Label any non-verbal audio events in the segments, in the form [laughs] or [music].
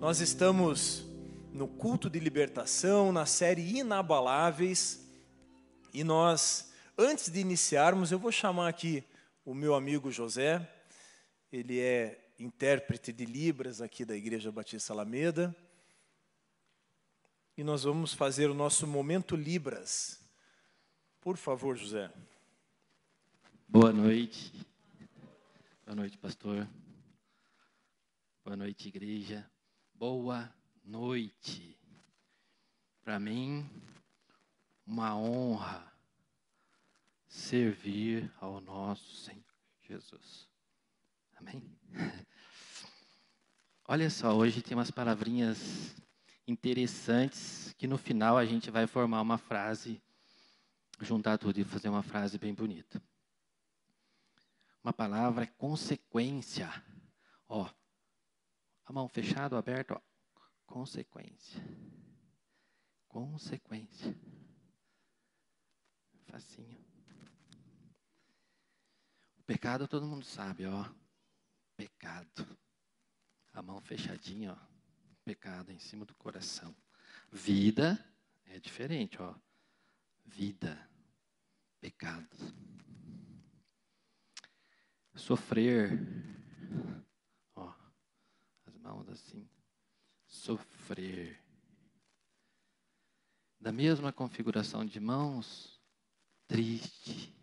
Nós estamos no culto de libertação, na série Inabaláveis, e nós, antes de iniciarmos, eu vou chamar aqui o meu amigo José, ele é intérprete de Libras aqui da Igreja Batista Alameda, e nós vamos fazer o nosso momento Libras. Por favor, José. Boa noite. Boa noite, pastor. Boa noite, igreja. Boa noite. Para mim, uma honra servir ao nosso Senhor Jesus. Amém? [laughs] Olha só, hoje tem umas palavrinhas interessantes que no final a gente vai formar uma frase, juntar tudo e fazer uma frase bem bonita. Uma palavra é consequência. Ó, a mão fechada ou aberta, ó. Consequência. Consequência. Facinho. O pecado todo mundo sabe, ó. Pecado. A mão fechadinha, ó. Pecado em cima do coração. Vida é diferente, ó. Vida. Pecado sofrer, mãos assim, sofrer. Da mesma configuração de mãos, triste,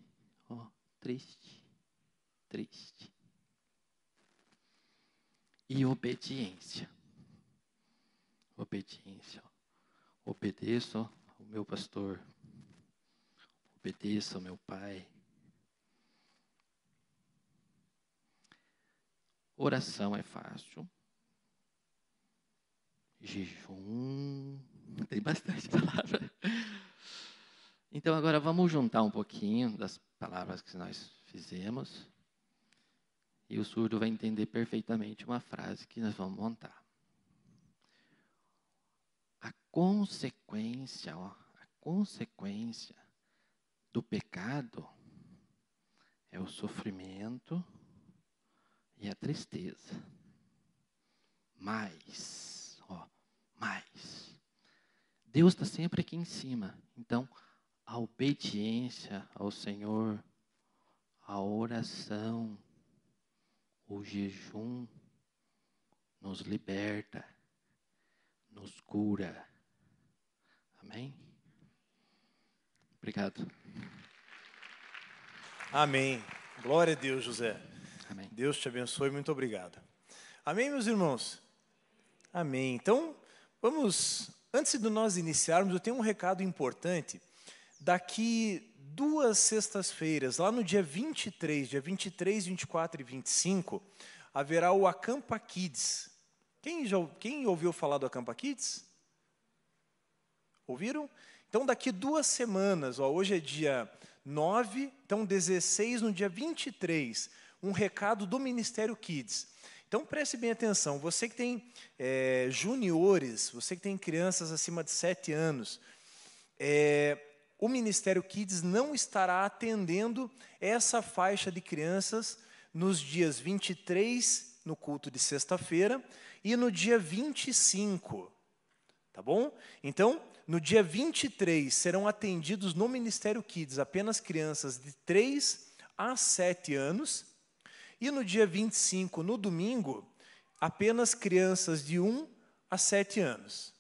ó, triste, triste. E obediência. Obediência. Obedeço ao meu pastor. Obedeço ao meu pai Oração é fácil. Jejum. Tem bastante [laughs] palavra. Então, agora vamos juntar um pouquinho das palavras que nós fizemos. E o surdo vai entender perfeitamente uma frase que nós vamos montar. A consequência, ó, a consequência do pecado é o sofrimento e a tristeza. Mais, ó, mais. Deus está sempre aqui em cima. Então, a obediência ao Senhor, a oração, o jejum nos liberta, nos cura. Amém? Obrigado. Amém. Glória a Deus, José. Amém. Deus te abençoe, muito obrigado. Amém, meus irmãos? Amém. Então, vamos, antes de nós iniciarmos, eu tenho um recado importante. Daqui duas sextas-feiras, lá no dia 23, dia 23, 24 e 25, haverá o Acampa Kids. Quem, já, quem ouviu falar do Acampa Kids? Ouviram? Então, daqui duas semanas, ó, hoje é dia 9, então 16, no dia 23, um recado do Ministério Kids. Então preste bem atenção, você que tem é, juniores, você que tem crianças acima de 7 anos, é, o Ministério Kids não estará atendendo essa faixa de crianças nos dias 23, no culto de sexta-feira, e no dia 25. Tá bom? Então, no dia 23 serão atendidos no Ministério Kids apenas crianças de 3 a 7 anos e no dia 25, no domingo, apenas crianças de 1 a 7 anos.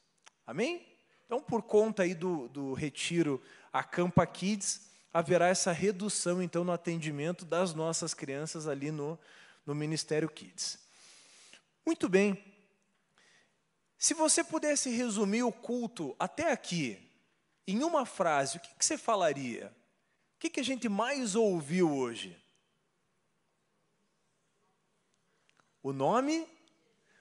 Amém? Então, por conta aí do, do retiro Acampa Kids, haverá essa redução, então, no atendimento das nossas crianças ali no, no Ministério Kids. Muito bem. Se você pudesse resumir o culto até aqui, em uma frase, o que, que você falaria? O que, que a gente mais ouviu hoje? O nome,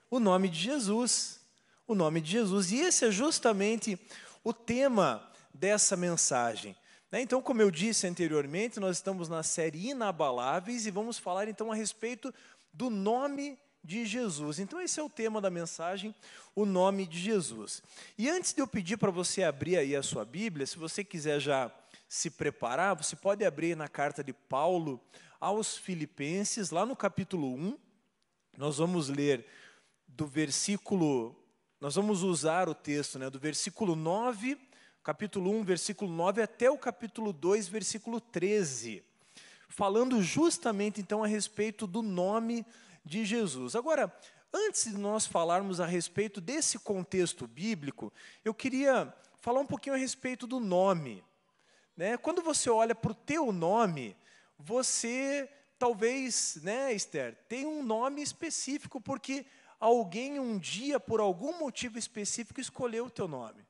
o nome de Jesus. O nome de Jesus. E esse é justamente o tema dessa mensagem. Né? Então, como eu disse anteriormente, nós estamos na série Inabaláveis e vamos falar então a respeito do nome de Jesus. Então, esse é o tema da mensagem, o nome de Jesus. E antes de eu pedir para você abrir aí a sua Bíblia, se você quiser já se preparar, você pode abrir na carta de Paulo aos Filipenses, lá no capítulo 1. Nós vamos ler do versículo nós vamos usar o texto né, do versículo 9, capítulo 1, versículo 9, até o capítulo 2, versículo 13, falando justamente então a respeito do nome de Jesus. Agora, antes de nós falarmos a respeito desse contexto bíblico, eu queria falar um pouquinho a respeito do nome. Né? Quando você olha para o teu nome, você talvez, né, Esther, tem um nome específico, porque alguém um dia, por algum motivo específico, escolheu o teu nome.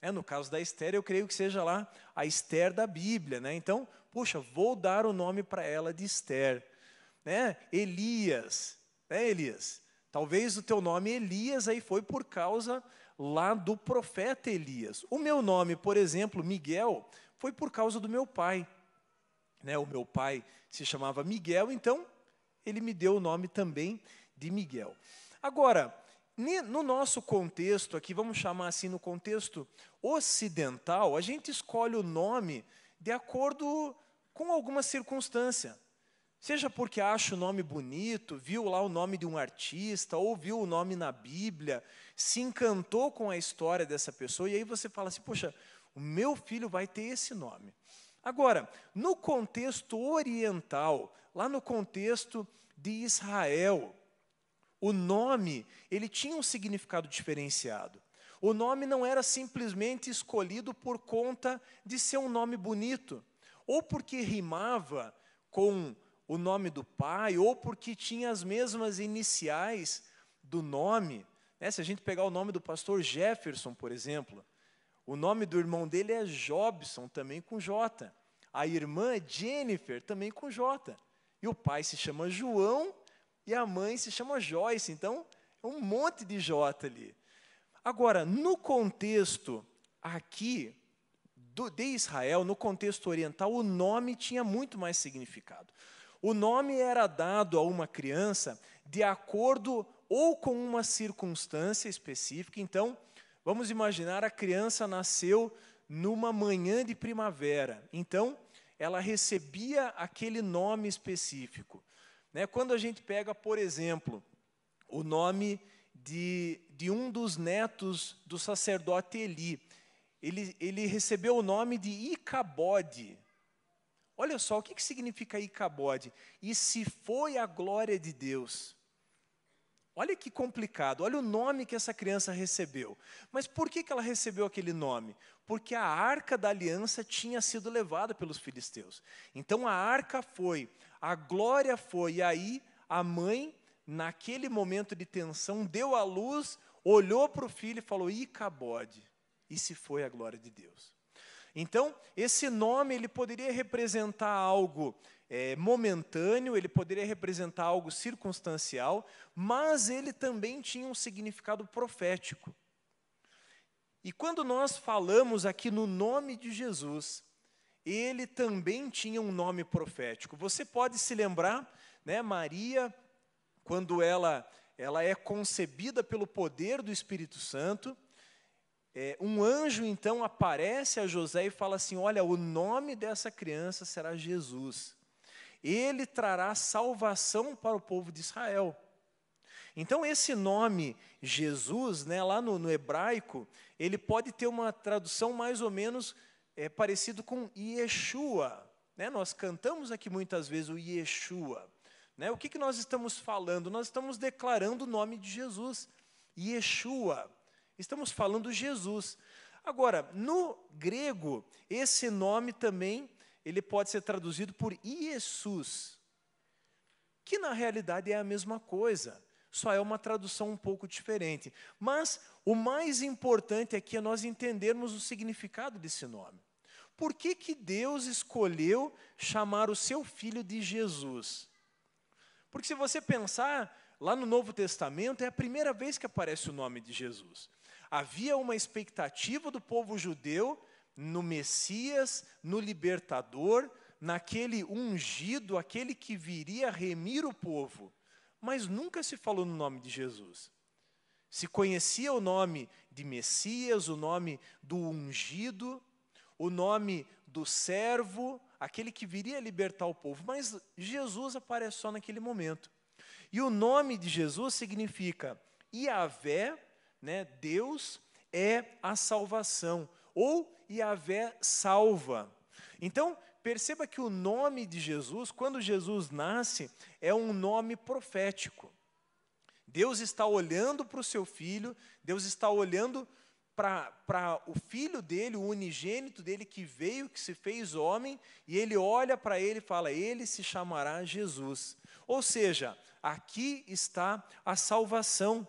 É, no caso da Esther, eu creio que seja lá a Esther da Bíblia. Né? Então, puxa, vou dar o nome para ela de Esther. Né? Elias, né, Elias? Talvez o teu nome Elias aí foi por causa lá do profeta Elias. O meu nome, por exemplo, Miguel, foi por causa do meu pai. Né? O meu pai se chamava Miguel, então ele me deu o nome também de Miguel. Agora, no nosso contexto aqui, vamos chamar assim, no contexto ocidental, a gente escolhe o nome de acordo com alguma circunstância. Seja porque acha o nome bonito, viu lá o nome de um artista, ou viu o nome na Bíblia, se encantou com a história dessa pessoa, e aí você fala assim: poxa, o meu filho vai ter esse nome. Agora, no contexto oriental, lá no contexto de Israel, o nome, ele tinha um significado diferenciado. O nome não era simplesmente escolhido por conta de ser um nome bonito, ou porque rimava com o nome do pai, ou porque tinha as mesmas iniciais do nome. Né? Se a gente pegar o nome do pastor Jefferson, por exemplo, o nome do irmão dele é Jobson, também com J. A irmã é Jennifer, também com J. E o pai se chama João e a mãe se chama Joyce, então é um monte de J ali. Agora, no contexto aqui do, de Israel, no contexto oriental, o nome tinha muito mais significado. O nome era dado a uma criança de acordo ou com uma circunstância específica. Então, vamos imaginar a criança nasceu numa manhã de primavera. Então, ela recebia aquele nome específico. Né? Quando a gente pega, por exemplo, o nome de, de um dos netos do sacerdote Eli, ele, ele recebeu o nome de Icabode. Olha só, o que, que significa Icabode? E se foi a glória de Deus. Olha que complicado, olha o nome que essa criança recebeu. Mas por que, que ela recebeu aquele nome? Porque a arca da aliança tinha sido levada pelos filisteus. Então a arca foi a glória foi. E aí a mãe, naquele momento de tensão, deu a luz, olhou para o filho e falou: Icabode. E se foi a glória de Deus. Então, esse nome ele poderia representar algo é, momentâneo, ele poderia representar algo circunstancial, mas ele também tinha um significado profético. E quando nós falamos aqui no nome de Jesus, ele também tinha um nome profético. Você pode se lembrar, né, Maria, quando ela, ela é concebida pelo poder do Espírito Santo, é, um anjo então aparece a José e fala assim: Olha, o nome dessa criança será Jesus. Ele trará salvação para o povo de Israel. Então, esse nome Jesus, né, lá no, no hebraico, ele pode ter uma tradução mais ou menos é parecido com Yeshua. Né? Nós cantamos aqui muitas vezes o Yeshua. Né? O que, que nós estamos falando? Nós estamos declarando o nome de Jesus. Yeshua. Estamos falando Jesus. Agora, no grego, esse nome também ele pode ser traduzido por Jesus, que na realidade é a mesma coisa, só é uma tradução um pouco diferente. Mas o mais importante aqui é nós entendermos o significado desse nome. Por que, que Deus escolheu chamar o seu filho de Jesus? Porque se você pensar, lá no Novo Testamento é a primeira vez que aparece o nome de Jesus. Havia uma expectativa do povo judeu no Messias, no libertador, naquele ungido, aquele que viria remir o povo. Mas nunca se falou no nome de Jesus. Se conhecia o nome de Messias, o nome do ungido, o nome do servo, aquele que viria libertar o povo, mas Jesus aparece só naquele momento. E o nome de Jesus significa Iavé né? Deus é a salvação, ou Yahvé salva. Então, perceba que o nome de Jesus, quando Jesus nasce, é um nome profético. Deus está olhando para o seu filho, Deus está olhando para o filho dele, o unigênito dele que veio, que se fez homem, e ele olha para ele e fala: Ele se chamará Jesus. Ou seja, aqui está a salvação.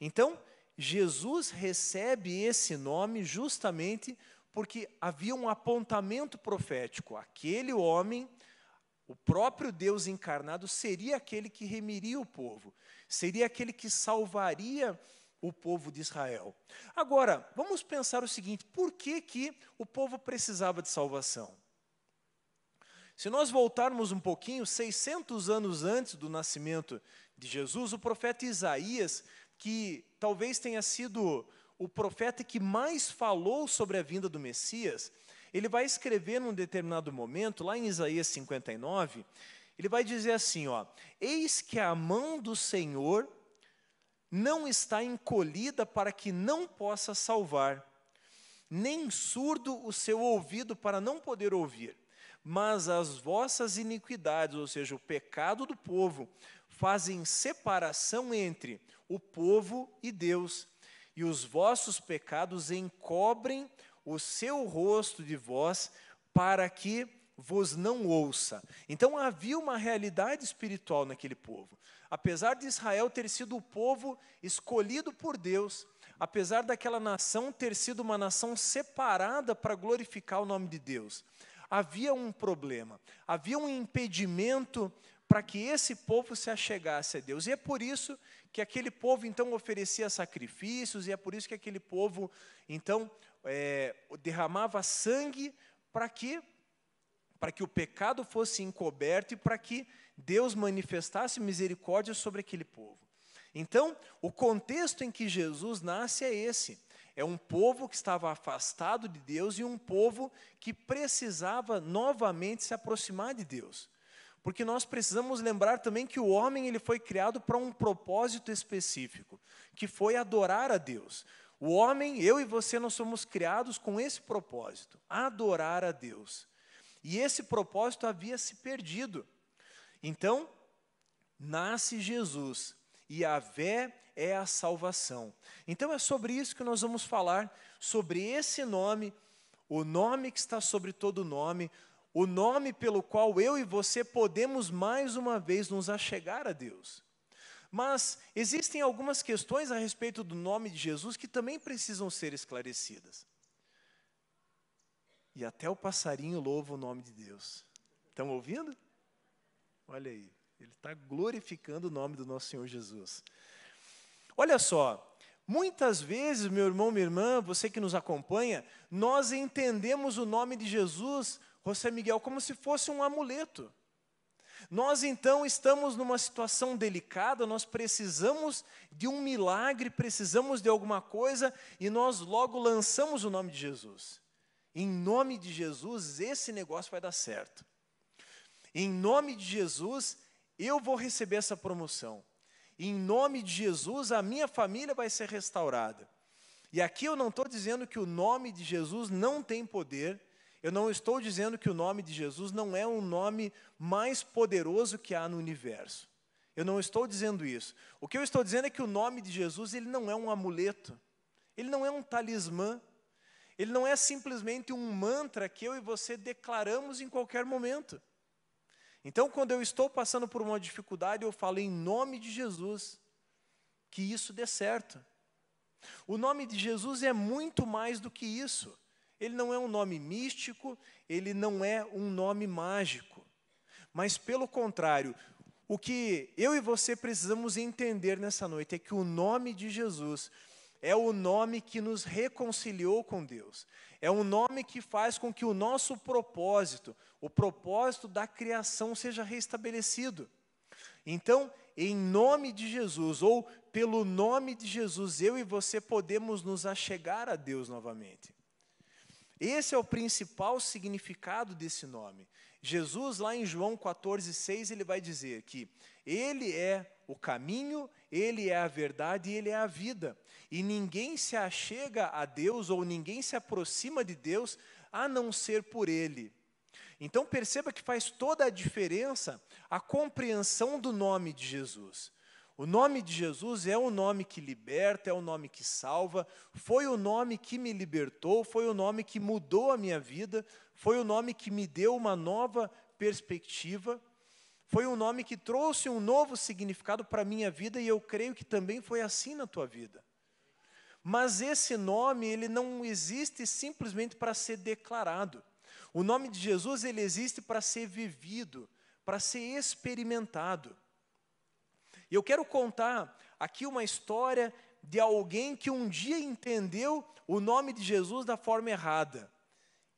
Então, Jesus recebe esse nome justamente porque havia um apontamento profético. Aquele homem, o próprio Deus encarnado, seria aquele que remiria o povo, seria aquele que salvaria o povo de Israel. Agora, vamos pensar o seguinte: por que, que o povo precisava de salvação? Se nós voltarmos um pouquinho, 600 anos antes do nascimento de Jesus, o profeta Isaías, que talvez tenha sido o profeta que mais falou sobre a vinda do Messias, ele vai escrever num determinado momento, lá em Isaías 59, ele vai dizer assim, ó: Eis que a mão do Senhor não está encolhida para que não possa salvar, nem surdo o seu ouvido para não poder ouvir. Mas as vossas iniquidades, ou seja, o pecado do povo, fazem separação entre o povo e Deus, e os vossos pecados encobrem o seu rosto de vós, para que vos não ouça. Então havia uma realidade espiritual naquele povo. Apesar de Israel ter sido o povo escolhido por Deus, apesar daquela nação ter sido uma nação separada para glorificar o nome de Deus, havia um problema, havia um impedimento para que esse povo se achegasse a Deus. E é por isso que aquele povo então oferecia sacrifícios, e é por isso que aquele povo então é, derramava sangue para que para que o pecado fosse encoberto e para que Deus manifestasse misericórdia sobre aquele povo. Então, o contexto em que Jesus nasce é esse. É um povo que estava afastado de Deus e um povo que precisava novamente se aproximar de Deus. Porque nós precisamos lembrar também que o homem ele foi criado para um propósito específico, que foi adorar a Deus. O homem, eu e você, nós somos criados com esse propósito, adorar a Deus. E esse propósito havia se perdido. Então, nasce Jesus e a vé é a salvação. Então é sobre isso que nós vamos falar, sobre esse nome, o nome que está sobre todo nome, o nome pelo qual eu e você podemos mais uma vez nos achegar a Deus. Mas existem algumas questões a respeito do nome de Jesus que também precisam ser esclarecidas. E até o passarinho louva o nome de Deus. Estão ouvindo? Olha aí, ele está glorificando o nome do nosso Senhor Jesus. Olha só, muitas vezes, meu irmão, minha irmã, você que nos acompanha, nós entendemos o nome de Jesus, José Miguel, como se fosse um amuleto. Nós então estamos numa situação delicada, nós precisamos de um milagre, precisamos de alguma coisa e nós logo lançamos o nome de Jesus. Em nome de Jesus, esse negócio vai dar certo. Em nome de Jesus, eu vou receber essa promoção. Em nome de Jesus, a minha família vai ser restaurada. E aqui eu não estou dizendo que o nome de Jesus não tem poder, eu não estou dizendo que o nome de Jesus não é um nome mais poderoso que há no universo. Eu não estou dizendo isso. O que eu estou dizendo é que o nome de Jesus ele não é um amuleto, ele não é um talismã, ele não é simplesmente um mantra que eu e você declaramos em qualquer momento. Então, quando eu estou passando por uma dificuldade, eu falo em nome de Jesus, que isso dê certo. O nome de Jesus é muito mais do que isso. Ele não é um nome místico, ele não é um nome mágico. Mas, pelo contrário, o que eu e você precisamos entender nessa noite é que o nome de Jesus é o nome que nos reconciliou com Deus. É um nome que faz com que o nosso propósito, o propósito da criação, seja restabelecido. Então, em nome de Jesus, ou pelo nome de Jesus, eu e você podemos nos achegar a Deus novamente. Esse é o principal significado desse nome. Jesus, lá em João 14,6, ele vai dizer que ele é o caminho, ele é a verdade e ele é a vida. E ninguém se achega a Deus ou ninguém se aproxima de Deus a não ser por ele. Então perceba que faz toda a diferença a compreensão do nome de Jesus. O nome de Jesus é o nome que liberta, é o nome que salva, foi o nome que me libertou, foi o nome que mudou a minha vida, foi o nome que me deu uma nova perspectiva, foi um nome que trouxe um novo significado para a minha vida e eu creio que também foi assim na tua vida. Mas esse nome, ele não existe simplesmente para ser declarado. O nome de Jesus, ele existe para ser vivido, para ser experimentado. E eu quero contar aqui uma história de alguém que um dia entendeu o nome de Jesus da forma errada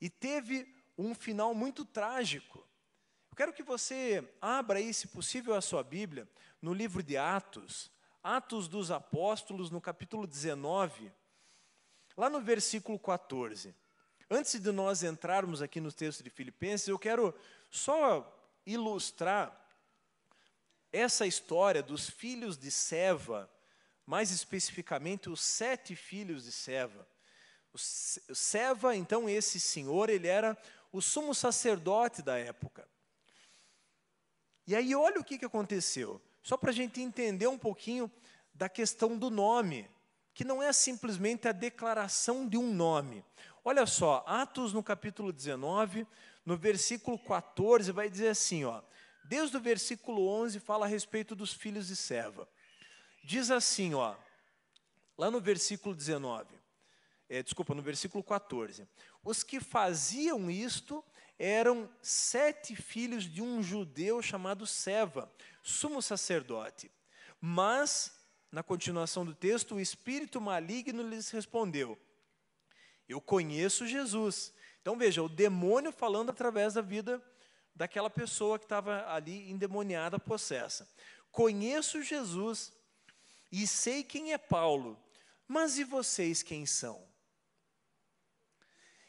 e teve um final muito trágico. Eu quero que você abra aí, se possível, a sua Bíblia no livro de Atos, Atos dos Apóstolos, no capítulo 19, lá no versículo 14. Antes de nós entrarmos aqui no texto de Filipenses, eu quero só ilustrar essa história dos filhos de Seva, mais especificamente os sete filhos de Seva. O Seva, então, esse senhor, ele era o sumo sacerdote da época. E aí, olha o que, que aconteceu. Só para a gente entender um pouquinho da questão do nome, que não é simplesmente a declaração de um nome. Olha só, Atos no capítulo 19, no versículo 14, vai dizer assim, ó. Desde o versículo 11 fala a respeito dos filhos de Seva. Diz assim, ó, lá no versículo 19, é, desculpa, no versículo 14: Os que faziam isto eram sete filhos de um judeu chamado Seva, sumo sacerdote. Mas, na continuação do texto, o espírito maligno lhes respondeu: Eu conheço Jesus. Então veja, o demônio falando através da vida daquela pessoa que estava ali endemoniada, possessa. Conheço Jesus e sei quem é Paulo, mas e vocês quem são?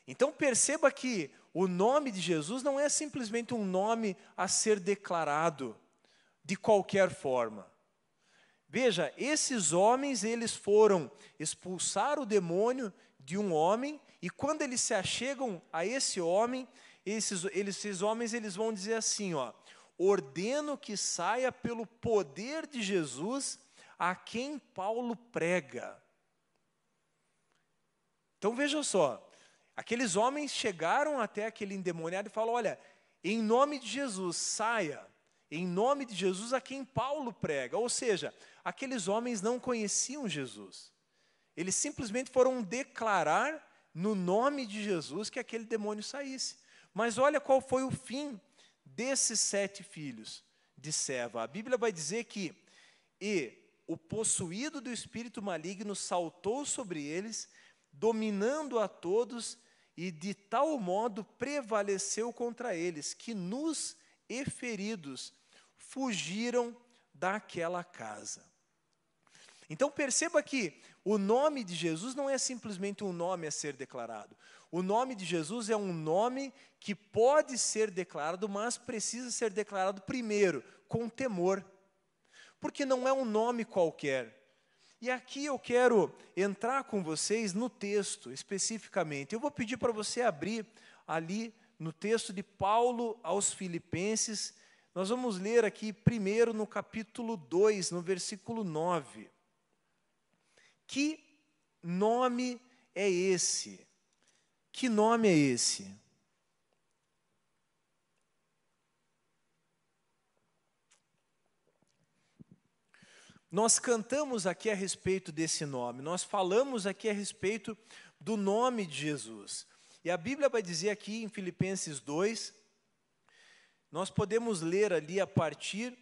Então perceba que o nome de Jesus não é simplesmente um nome a ser declarado de qualquer forma. Veja, esses homens, eles foram expulsar o demônio de um homem, e quando eles se achegam a esse homem, esses, esses homens eles vão dizer assim, ó, ordeno que saia pelo poder de Jesus a quem Paulo prega. Então veja só, aqueles homens chegaram até aquele endemoniado e falaram: olha, em nome de Jesus, saia, em nome de Jesus a quem Paulo prega. Ou seja, aqueles homens não conheciam Jesus. Eles simplesmente foram declarar no nome de Jesus que aquele demônio saísse. Mas olha qual foi o fim desses sete filhos de Seva. A Bíblia vai dizer que e o possuído do espírito maligno saltou sobre eles, dominando a todos, e de tal modo prevaleceu contra eles, que nus e feridos fugiram daquela casa. Então perceba que o nome de Jesus não é simplesmente um nome a ser declarado. O nome de Jesus é um nome que pode ser declarado, mas precisa ser declarado primeiro, com temor. Porque não é um nome qualquer. E aqui eu quero entrar com vocês no texto especificamente. Eu vou pedir para você abrir ali no texto de Paulo aos Filipenses. Nós vamos ler aqui primeiro no capítulo 2, no versículo 9. Que nome é esse? Que nome é esse? Nós cantamos aqui a respeito desse nome, nós falamos aqui a respeito do nome de Jesus. E a Bíblia vai dizer aqui em Filipenses 2, nós podemos ler ali a partir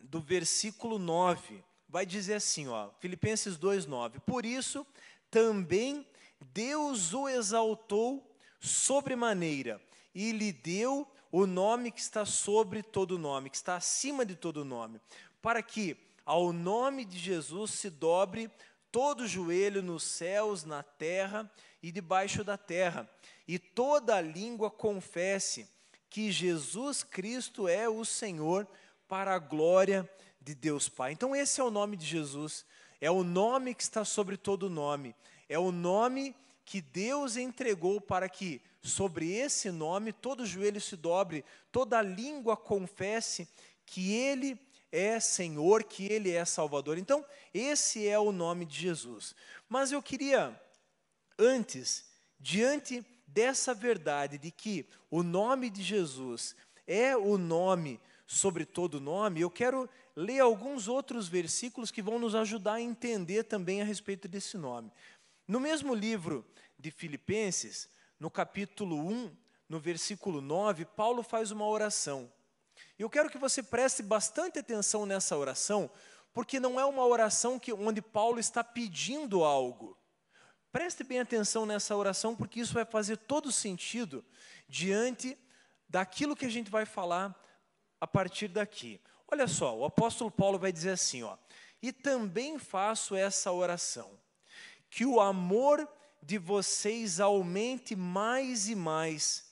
do versículo 9. Vai dizer assim, ó, Filipenses 2:9. Por isso também Deus o exaltou sobremaneira e lhe deu o nome que está sobre todo nome, que está acima de todo nome, para que ao nome de Jesus se dobre todo joelho nos céus, na terra e debaixo da terra, e toda língua confesse que Jesus Cristo é o Senhor, para a glória de Deus Pai. Então, esse é o nome de Jesus, é o nome que está sobre todo nome, é o nome que Deus entregou para que sobre esse nome todo joelho se dobre, toda língua confesse que Ele é Senhor, que Ele é Salvador. Então, esse é o nome de Jesus. Mas eu queria, antes, diante dessa verdade de que o nome de Jesus é o nome sobre todo nome, eu quero ler alguns outros versículos que vão nos ajudar a entender também a respeito desse nome. No mesmo livro de Filipenses, no capítulo 1, no versículo 9, Paulo faz uma oração. Eu quero que você preste bastante atenção nessa oração, porque não é uma oração que, onde Paulo está pedindo algo. Preste bem atenção nessa oração, porque isso vai fazer todo sentido diante daquilo que a gente vai falar a partir daqui. Olha só, o apóstolo Paulo vai dizer assim, ó: "E também faço essa oração, que o amor de vocês aumente mais e mais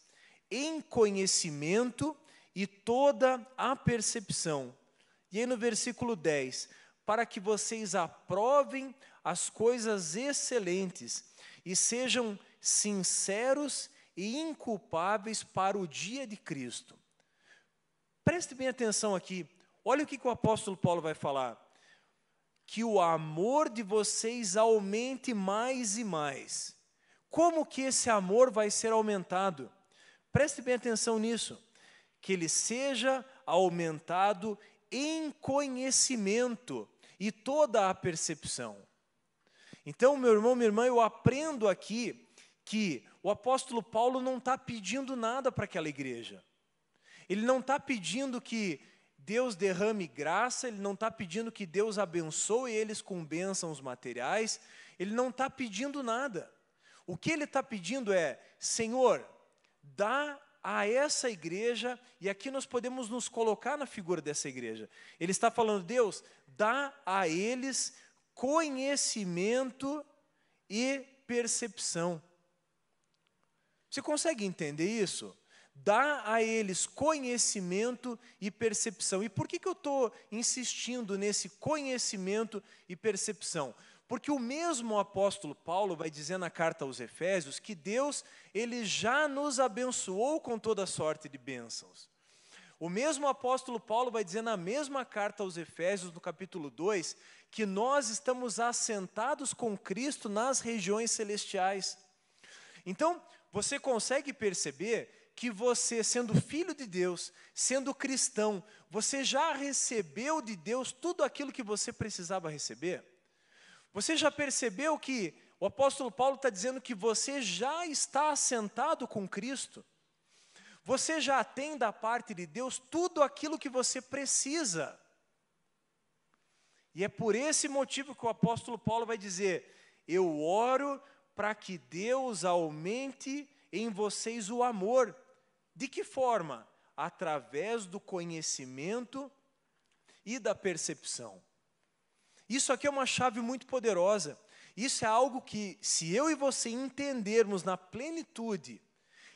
em conhecimento e toda a percepção. E aí no versículo 10, para que vocês aprovem as coisas excelentes e sejam sinceros e inculpáveis para o dia de Cristo. Preste bem atenção aqui. Olha o que, que o apóstolo Paulo vai falar. Que o amor de vocês aumente mais e mais. Como que esse amor vai ser aumentado? Preste bem atenção nisso. Que ele seja aumentado em conhecimento e toda a percepção. Então, meu irmão, minha irmã, eu aprendo aqui que o apóstolo Paulo não está pedindo nada para aquela igreja. Ele não está pedindo que Deus derrame graça, ele não está pedindo que Deus abençoe eles com bênçãos materiais, ele não está pedindo nada. O que ele está pedindo é: Senhor, dá a essa igreja, e aqui nós podemos nos colocar na figura dessa igreja. Ele está falando, Deus, dá a eles conhecimento e percepção. Você consegue entender isso? Dá a eles conhecimento e percepção. E por que, que eu estou insistindo nesse conhecimento e percepção? Porque o mesmo apóstolo Paulo vai dizer na carta aos Efésios que Deus ele já nos abençoou com toda sorte de bênçãos. O mesmo apóstolo Paulo vai dizer na mesma carta aos Efésios, no capítulo 2, que nós estamos assentados com Cristo nas regiões celestiais. Então, você consegue perceber que você, sendo filho de Deus, sendo cristão, você já recebeu de Deus tudo aquilo que você precisava receber? Você já percebeu que o apóstolo Paulo está dizendo que você já está assentado com Cristo? Você já tem da parte de Deus tudo aquilo que você precisa. E é por esse motivo que o apóstolo Paulo vai dizer: Eu oro para que Deus aumente em vocês o amor. De que forma? Através do conhecimento e da percepção. Isso aqui é uma chave muito poderosa. Isso é algo que, se eu e você entendermos na plenitude,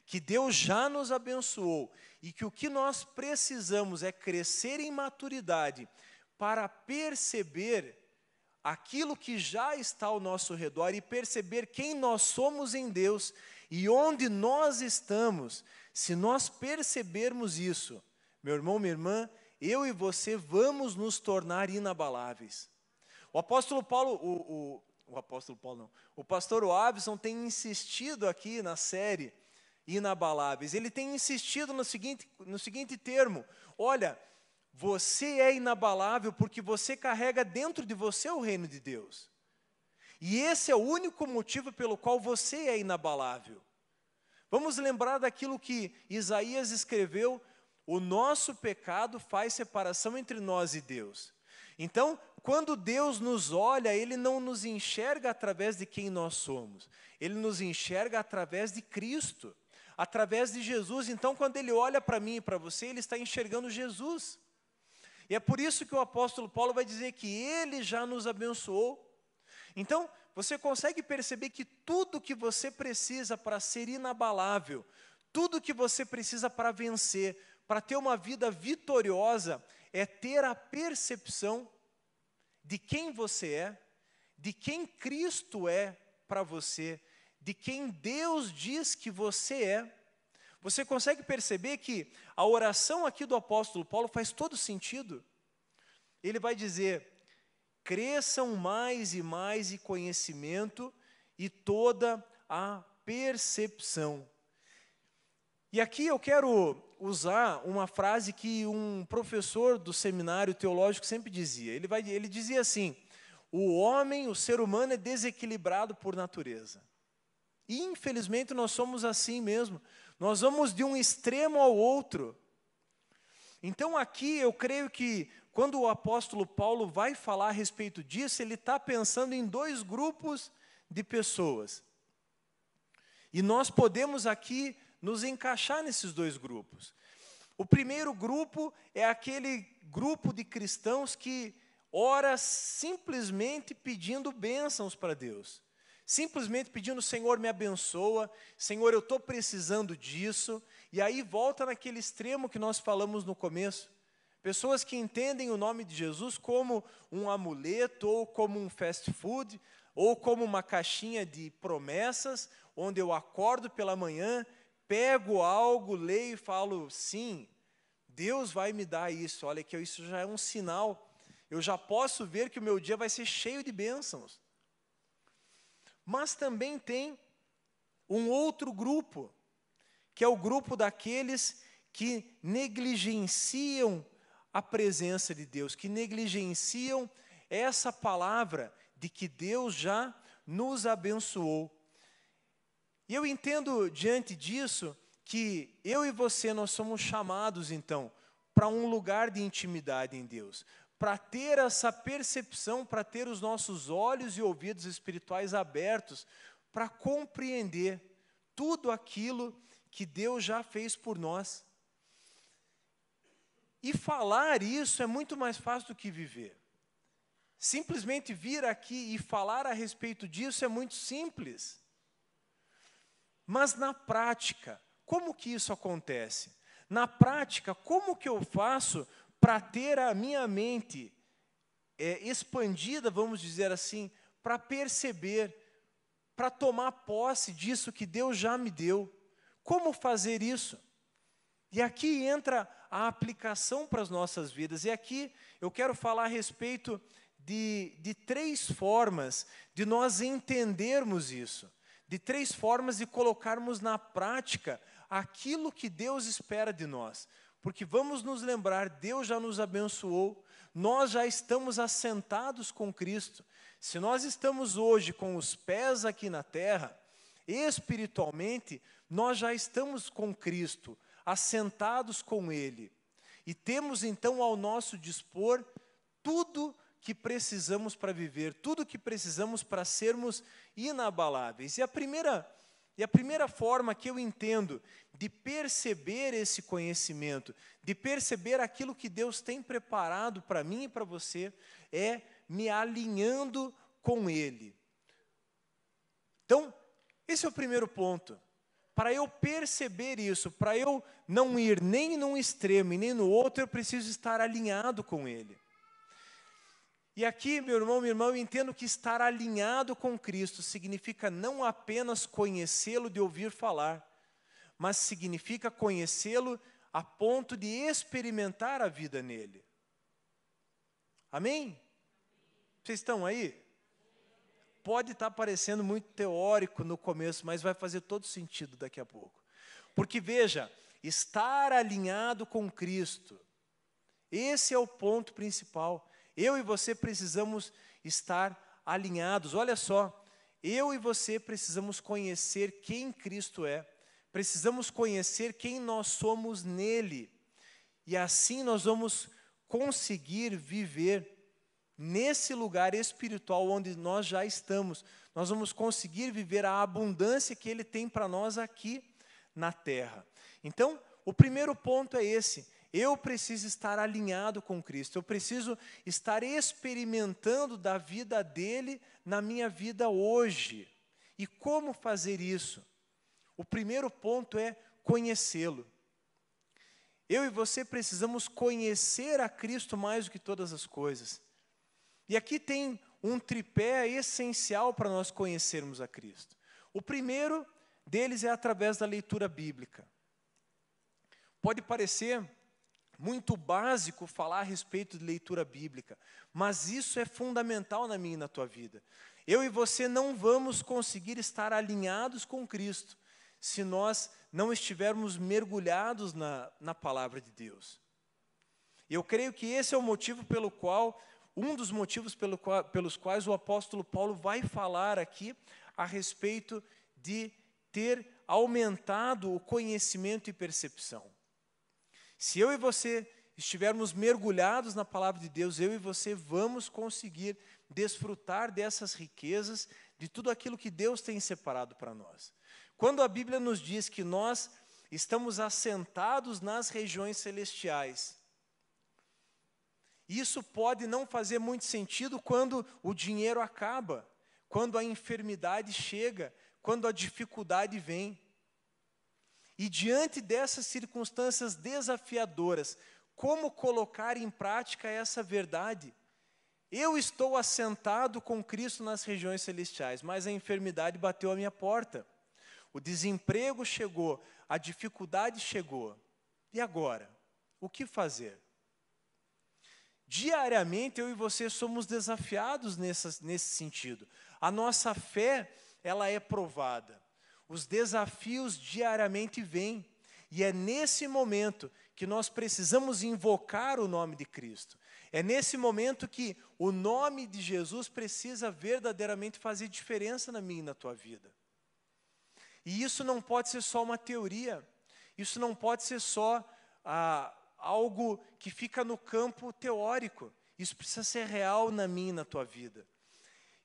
que Deus já nos abençoou e que o que nós precisamos é crescer em maturidade para perceber aquilo que já está ao nosso redor e perceber quem nós somos em Deus e onde nós estamos, se nós percebermos isso, meu irmão, minha irmã, eu e você vamos nos tornar inabaláveis. O apóstolo Paulo, o, o, o apóstolo Paulo não, o pastor Wavison tem insistido aqui na série Inabaláveis. Ele tem insistido no seguinte, no seguinte termo: olha, você é inabalável porque você carrega dentro de você o reino de Deus. E esse é o único motivo pelo qual você é inabalável. Vamos lembrar daquilo que Isaías escreveu: o nosso pecado faz separação entre nós e Deus. Então, quando Deus nos olha, Ele não nos enxerga através de quem nós somos, Ele nos enxerga através de Cristo, através de Jesus. Então, quando Ele olha para mim e para você, Ele está enxergando Jesus. E é por isso que o apóstolo Paulo vai dizer que Ele já nos abençoou então, você consegue perceber que tudo que você precisa para ser inabalável, tudo que você precisa para vencer, para ter uma vida vitoriosa, é ter a percepção de quem você é, de quem Cristo é para você, de quem Deus diz que você é. Você consegue perceber que a oração aqui do apóstolo Paulo faz todo sentido? Ele vai dizer: cresçam mais e mais em conhecimento e toda a percepção. E aqui eu quero usar uma frase que um professor do seminário teológico sempre dizia. Ele, vai, ele dizia assim: o homem, o ser humano é desequilibrado por natureza. E infelizmente nós somos assim mesmo. Nós vamos de um extremo ao outro. Então aqui eu creio que quando o apóstolo Paulo vai falar a respeito disso, ele está pensando em dois grupos de pessoas. E nós podemos aqui nos encaixar nesses dois grupos. O primeiro grupo é aquele grupo de cristãos que ora simplesmente pedindo bênçãos para Deus simplesmente pedindo, Senhor, me abençoa, Senhor, eu estou precisando disso, e aí volta naquele extremo que nós falamos no começo. Pessoas que entendem o nome de Jesus como um amuleto, ou como um fast food, ou como uma caixinha de promessas, onde eu acordo pela manhã, pego algo, leio e falo, sim, Deus vai me dar isso, olha que isso já é um sinal, eu já posso ver que o meu dia vai ser cheio de bênçãos. Mas também tem um outro grupo, que é o grupo daqueles que negligenciam a presença de Deus, que negligenciam essa palavra de que Deus já nos abençoou. E eu entendo diante disso que eu e você nós somos chamados então para um lugar de intimidade em Deus, para ter essa percepção, para ter os nossos olhos e ouvidos espirituais abertos, para compreender tudo aquilo que Deus já fez por nós. E falar isso é muito mais fácil do que viver. Simplesmente vir aqui e falar a respeito disso é muito simples. Mas na prática, como que isso acontece? Na prática, como que eu faço para ter a minha mente é, expandida, vamos dizer assim, para perceber, para tomar posse disso que Deus já me deu. Como fazer isso? E aqui entra a aplicação para as nossas vidas. E aqui eu quero falar a respeito de, de três formas de nós entendermos isso, de três formas de colocarmos na prática aquilo que Deus espera de nós. Porque vamos nos lembrar, Deus já nos abençoou, nós já estamos assentados com Cristo. Se nós estamos hoje com os pés aqui na terra, espiritualmente, nós já estamos com Cristo, assentados com Ele. E temos então ao nosso dispor tudo que precisamos para viver, tudo que precisamos para sermos inabaláveis. E a primeira e a primeira forma que eu entendo de perceber esse conhecimento, de perceber aquilo que Deus tem preparado para mim e para você, é me alinhando com Ele. Então, esse é o primeiro ponto. Para eu perceber isso, para eu não ir nem num extremo e nem no outro, eu preciso estar alinhado com Ele. E aqui, meu irmão, minha irmã, eu entendo que estar alinhado com Cristo significa não apenas conhecê-lo de ouvir falar, mas significa conhecê-lo a ponto de experimentar a vida nele. Amém? Vocês estão aí? Pode estar parecendo muito teórico no começo, mas vai fazer todo sentido daqui a pouco. Porque veja, estar alinhado com Cristo, esse é o ponto principal. Eu e você precisamos estar alinhados. Olha só, eu e você precisamos conhecer quem Cristo é, precisamos conhecer quem nós somos nele, e assim nós vamos conseguir viver nesse lugar espiritual onde nós já estamos. Nós vamos conseguir viver a abundância que ele tem para nós aqui na terra. Então, o primeiro ponto é esse: eu preciso estar alinhado com Cristo, eu preciso estar experimentando da vida dele na minha vida hoje. E como fazer isso? O primeiro ponto é conhecê-lo. Eu e você precisamos conhecer a Cristo mais do que todas as coisas. E aqui tem um tripé essencial para nós conhecermos a Cristo. O primeiro deles é através da leitura bíblica. Pode parecer muito básico falar a respeito de leitura bíblica, mas isso é fundamental na minha e na tua vida. Eu e você não vamos conseguir estar alinhados com Cristo se nós não estivermos mergulhados na, na palavra de Deus. Eu creio que esse é o motivo pelo qual, um dos motivos pelo qual, pelos quais o apóstolo Paulo vai falar aqui a respeito de ter aumentado o conhecimento e percepção. Se eu e você estivermos mergulhados na palavra de Deus, eu e você vamos conseguir desfrutar dessas riquezas, de tudo aquilo que Deus tem separado para nós. Quando a Bíblia nos diz que nós estamos assentados nas regiões celestiais, isso pode não fazer muito sentido quando o dinheiro acaba, quando a enfermidade chega, quando a dificuldade vem. E diante dessas circunstâncias desafiadoras, como colocar em prática essa verdade? Eu estou assentado com Cristo nas regiões celestiais, mas a enfermidade bateu a minha porta. O desemprego chegou, a dificuldade chegou. E agora? O que fazer? Diariamente eu e você somos desafiados nessa, nesse sentido. A nossa fé, ela é provada. Os desafios diariamente vêm. E é nesse momento que nós precisamos invocar o nome de Cristo. É nesse momento que o nome de Jesus precisa verdadeiramente fazer diferença na minha e na tua vida. E isso não pode ser só uma teoria, isso não pode ser só ah, algo que fica no campo teórico, isso precisa ser real na minha na tua vida.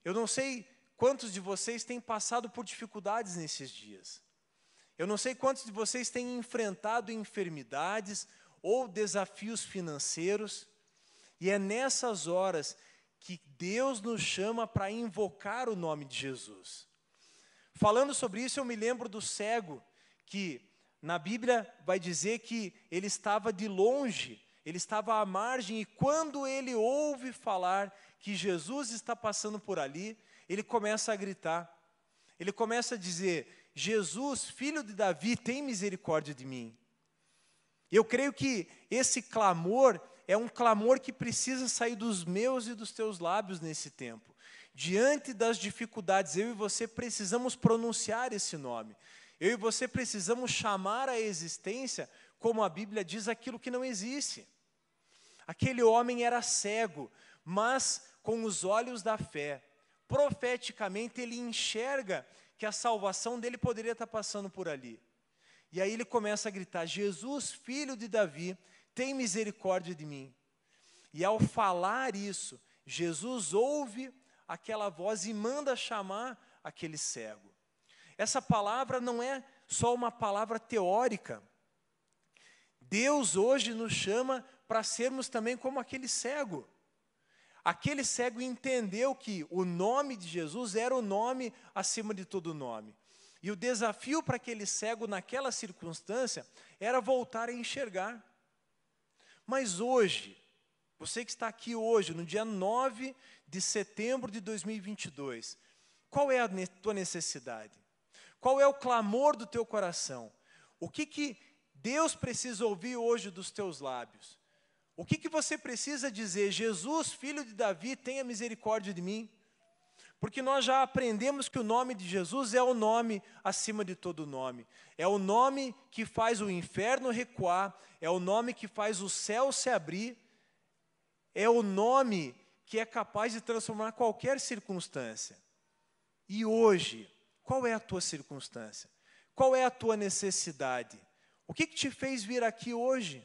Eu não sei quantos de vocês têm passado por dificuldades nesses dias. Eu não sei quantos de vocês têm enfrentado enfermidades ou desafios financeiros, e é nessas horas que Deus nos chama para invocar o nome de Jesus. Falando sobre isso, eu me lembro do cego, que na Bíblia vai dizer que ele estava de longe, ele estava à margem, e quando ele ouve falar que Jesus está passando por ali, ele começa a gritar, ele começa a dizer: Jesus, filho de Davi, tem misericórdia de mim. Eu creio que esse clamor é um clamor que precisa sair dos meus e dos teus lábios nesse tempo. Diante das dificuldades, eu e você precisamos pronunciar esse nome. Eu e você precisamos chamar à existência, como a Bíblia diz, aquilo que não existe. Aquele homem era cego, mas com os olhos da fé profeticamente ele enxerga que a salvação dele poderia estar passando por ali. E aí ele começa a gritar: Jesus, filho de Davi, tem misericórdia de mim. E ao falar isso, Jesus ouve aquela voz e manda chamar aquele cego. Essa palavra não é só uma palavra teórica. Deus hoje nos chama para sermos também como aquele cego. Aquele cego entendeu que o nome de Jesus era o nome acima de todo nome. E o desafio para aquele cego naquela circunstância era voltar a enxergar. Mas hoje, você que está aqui hoje, no dia 9 de setembro de 2022, qual é a tua necessidade? Qual é o clamor do teu coração? O que, que Deus precisa ouvir hoje dos teus lábios? O que, que você precisa dizer? Jesus, filho de Davi, tenha misericórdia de mim. Porque nós já aprendemos que o nome de Jesus é o nome acima de todo nome. É o nome que faz o inferno recuar, é o nome que faz o céu se abrir, é o nome que é capaz de transformar qualquer circunstância. E hoje, qual é a tua circunstância? Qual é a tua necessidade? O que, que te fez vir aqui hoje?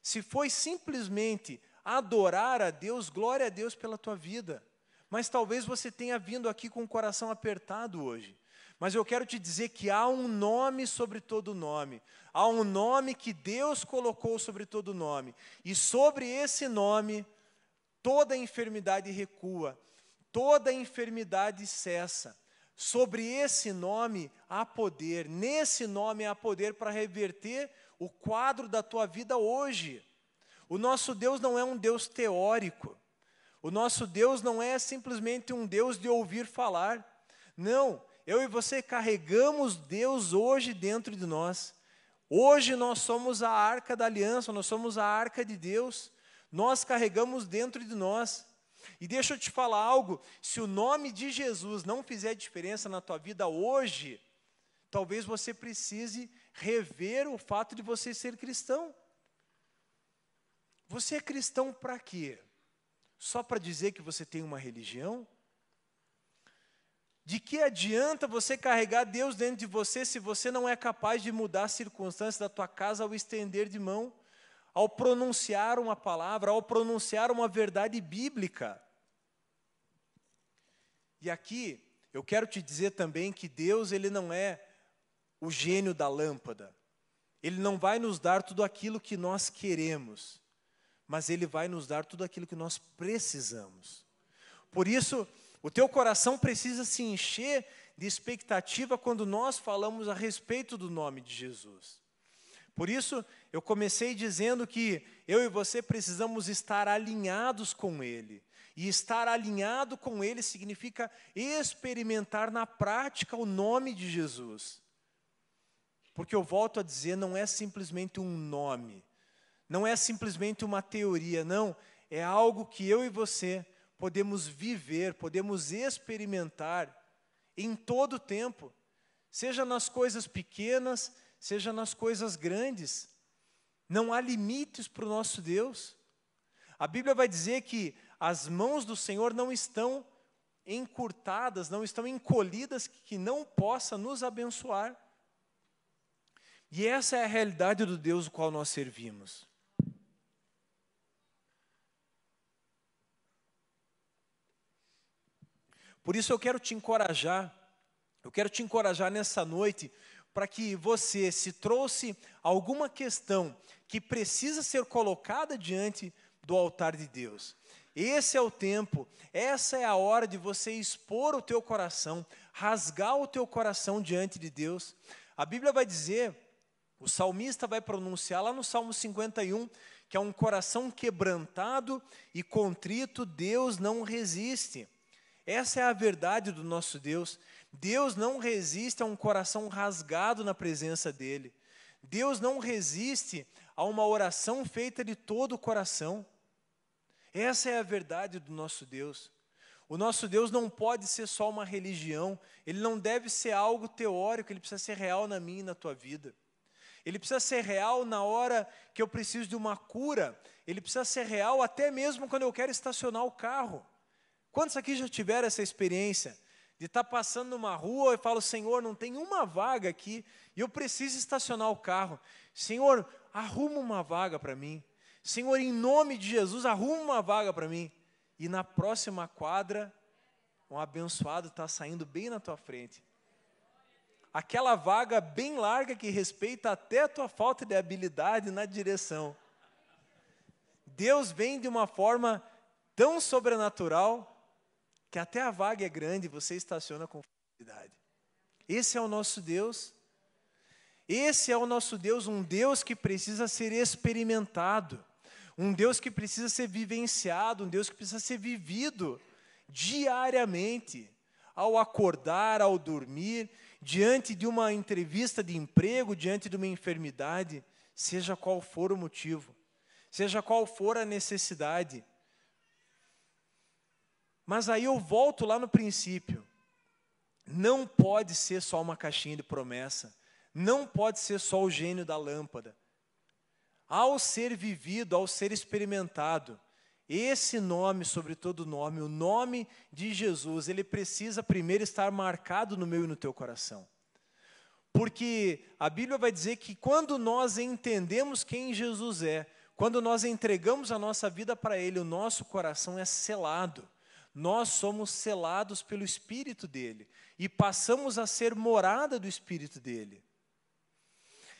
Se foi simplesmente adorar a Deus, glória a Deus pela tua vida. Mas talvez você tenha vindo aqui com o coração apertado hoje. Mas eu quero te dizer que há um nome sobre todo nome. Há um nome que Deus colocou sobre todo nome. E sobre esse nome, toda enfermidade recua, toda enfermidade cessa. Sobre esse nome há poder, nesse nome há poder para reverter o quadro da tua vida hoje. O nosso Deus não é um Deus teórico. O nosso Deus não é simplesmente um Deus de ouvir falar. Não, eu e você carregamos Deus hoje dentro de nós. Hoje nós somos a arca da aliança, nós somos a arca de Deus. Nós carregamos dentro de nós. E deixa eu te falar algo: se o nome de Jesus não fizer diferença na tua vida hoje, talvez você precise rever o fato de você ser cristão. Você é cristão para quê? Só para dizer que você tem uma religião? De que adianta você carregar Deus dentro de você se você não é capaz de mudar as circunstâncias da tua casa ao estender de mão, ao pronunciar uma palavra, ao pronunciar uma verdade bíblica? E aqui eu quero te dizer também que Deus ele não é o gênio da lâmpada. Ele não vai nos dar tudo aquilo que nós queremos, mas ele vai nos dar tudo aquilo que nós precisamos. Por isso, o teu coração precisa se encher de expectativa quando nós falamos a respeito do nome de Jesus. Por isso, eu comecei dizendo que eu e você precisamos estar alinhados com Ele. E estar alinhado com Ele significa experimentar na prática o nome de Jesus. Porque eu volto a dizer, não é simplesmente um nome, não é simplesmente uma teoria, não, é algo que eu e você podemos viver, podemos experimentar em todo o tempo, seja nas coisas pequenas, seja nas coisas grandes. Não há limites para o nosso Deus. A Bíblia vai dizer que as mãos do Senhor não estão encurtadas, não estão encolhidas, que não possa nos abençoar. E essa é a realidade do Deus o qual nós servimos. Por isso eu quero te encorajar, eu quero te encorajar nessa noite para que você, se trouxe alguma questão que precisa ser colocada diante do altar de Deus, esse é o tempo, essa é a hora de você expor o teu coração, rasgar o teu coração diante de Deus. A Bíblia vai dizer, o salmista vai pronunciar lá no Salmo 51, que é um coração quebrantado e contrito, Deus não resiste. Essa é a verdade do nosso Deus. Deus não resiste a um coração rasgado na presença dEle. Deus não resiste a uma oração feita de todo o coração. Essa é a verdade do nosso Deus. O nosso Deus não pode ser só uma religião, ele não deve ser algo teórico, ele precisa ser real na minha e na tua vida. Ele precisa ser real na hora que eu preciso de uma cura, ele precisa ser real até mesmo quando eu quero estacionar o carro. Quantos aqui já tiveram essa experiência de estar tá passando numa rua e falo, Senhor, não tem uma vaga aqui e eu preciso estacionar o carro. Senhor, arruma uma vaga para mim. Senhor, em nome de Jesus, arruma uma vaga para mim. E na próxima quadra, um abençoado está saindo bem na tua frente. Aquela vaga bem larga que respeita até a tua falta de habilidade na direção. Deus vem de uma forma tão sobrenatural que até a vaga é grande você estaciona com facilidade. Esse é o nosso Deus. Esse é o nosso Deus, um Deus que precisa ser experimentado, um Deus que precisa ser vivenciado, um Deus que precisa ser vivido diariamente, ao acordar, ao dormir, diante de uma entrevista de emprego, diante de uma enfermidade, seja qual for o motivo, seja qual for a necessidade. Mas aí eu volto lá no princípio. Não pode ser só uma caixinha de promessa. Não pode ser só o gênio da lâmpada. Ao ser vivido, ao ser experimentado, esse nome, sobre todo nome, o nome de Jesus, ele precisa primeiro estar marcado no meu e no teu coração. Porque a Bíblia vai dizer que quando nós entendemos quem Jesus é, quando nós entregamos a nossa vida para Ele, o nosso coração é selado nós somos selados pelo Espírito dele e passamos a ser morada do Espírito dele.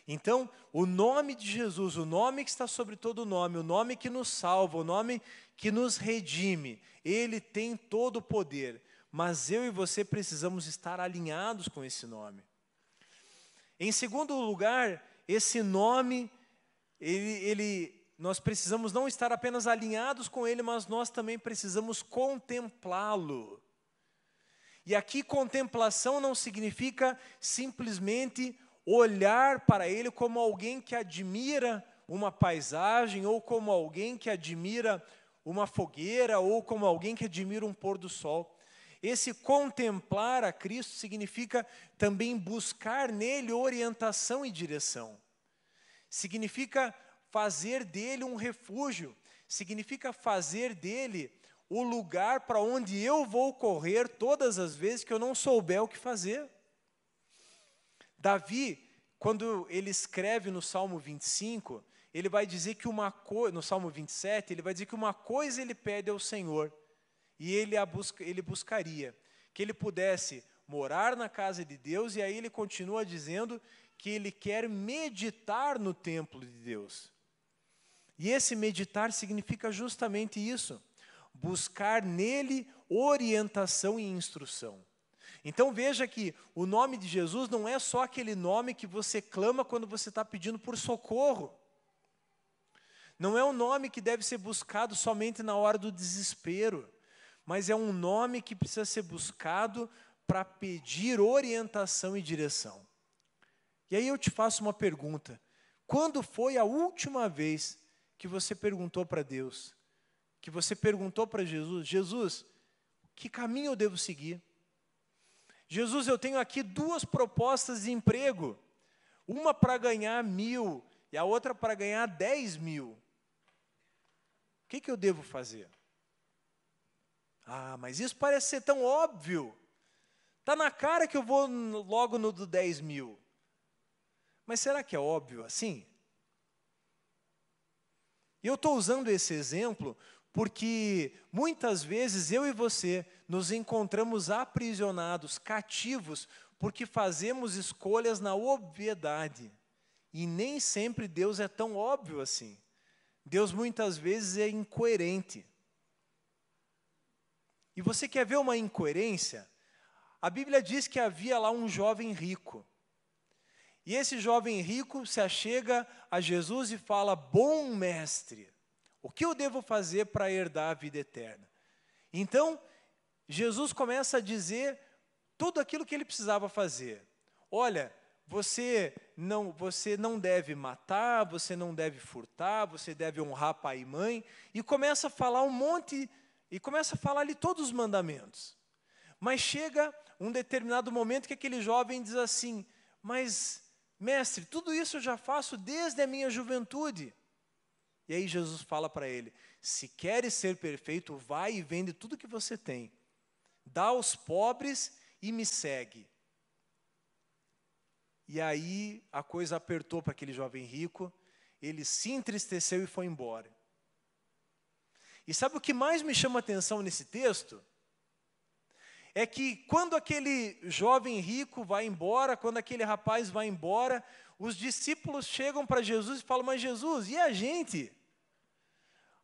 Então, o nome de Jesus, o nome que está sobre todo nome, o nome que nos salva, o nome que nos redime, ele tem todo o poder, mas eu e você precisamos estar alinhados com esse nome. Em segundo lugar, esse nome, ele, ele, nós precisamos não estar apenas alinhados com ele, mas nós também precisamos contemplá-lo. E aqui contemplação não significa simplesmente olhar para ele como alguém que admira uma paisagem, ou como alguém que admira uma fogueira, ou como alguém que admira um pôr do sol. Esse contemplar a Cristo significa também buscar nele orientação e direção. Significa fazer dele um refúgio, significa fazer dele o lugar para onde eu vou correr todas as vezes que eu não souber o que fazer. Davi, quando ele escreve no Salmo 25, ele vai dizer que uma coisa, no Salmo 27, ele vai dizer que uma coisa ele pede ao Senhor, e ele, a busca, ele buscaria, que ele pudesse morar na casa de Deus, e aí ele continua dizendo que ele quer meditar no templo de Deus. E esse meditar significa justamente isso, buscar nele orientação e instrução. Então veja que o nome de Jesus não é só aquele nome que você clama quando você está pedindo por socorro. Não é um nome que deve ser buscado somente na hora do desespero, mas é um nome que precisa ser buscado para pedir orientação e direção. E aí eu te faço uma pergunta: quando foi a última vez que você perguntou para Deus, que você perguntou para Jesus, Jesus, que caminho eu devo seguir? Jesus, eu tenho aqui duas propostas de emprego, uma para ganhar mil e a outra para ganhar dez mil. O que, que eu devo fazer? Ah, mas isso parece ser tão óbvio. Está na cara que eu vou logo no do 10 mil. Mas será que é óbvio assim? E eu estou usando esse exemplo porque muitas vezes eu e você nos encontramos aprisionados, cativos, porque fazemos escolhas na obviedade. E nem sempre Deus é tão óbvio assim. Deus muitas vezes é incoerente. E você quer ver uma incoerência? A Bíblia diz que havia lá um jovem rico. E esse jovem rico se achega a Jesus e fala: Bom mestre, o que eu devo fazer para herdar a vida eterna? Então, Jesus começa a dizer tudo aquilo que ele precisava fazer. Olha, você não, você não deve matar, você não deve furtar, você deve honrar pai e mãe, e começa a falar um monte, e começa a falar ali todos os mandamentos. Mas chega um determinado momento que aquele jovem diz assim: Mas, mestre, tudo isso eu já faço desde a minha juventude. E aí Jesus fala para ele: Se queres ser perfeito, vai e vende tudo que você tem, dá aos pobres e me segue. E aí a coisa apertou para aquele jovem rico, ele se entristeceu e foi embora. E sabe o que mais me chama a atenção nesse texto? É que quando aquele jovem rico vai embora, quando aquele rapaz vai embora, os discípulos chegam para Jesus e falam: Mas Jesus, e a gente?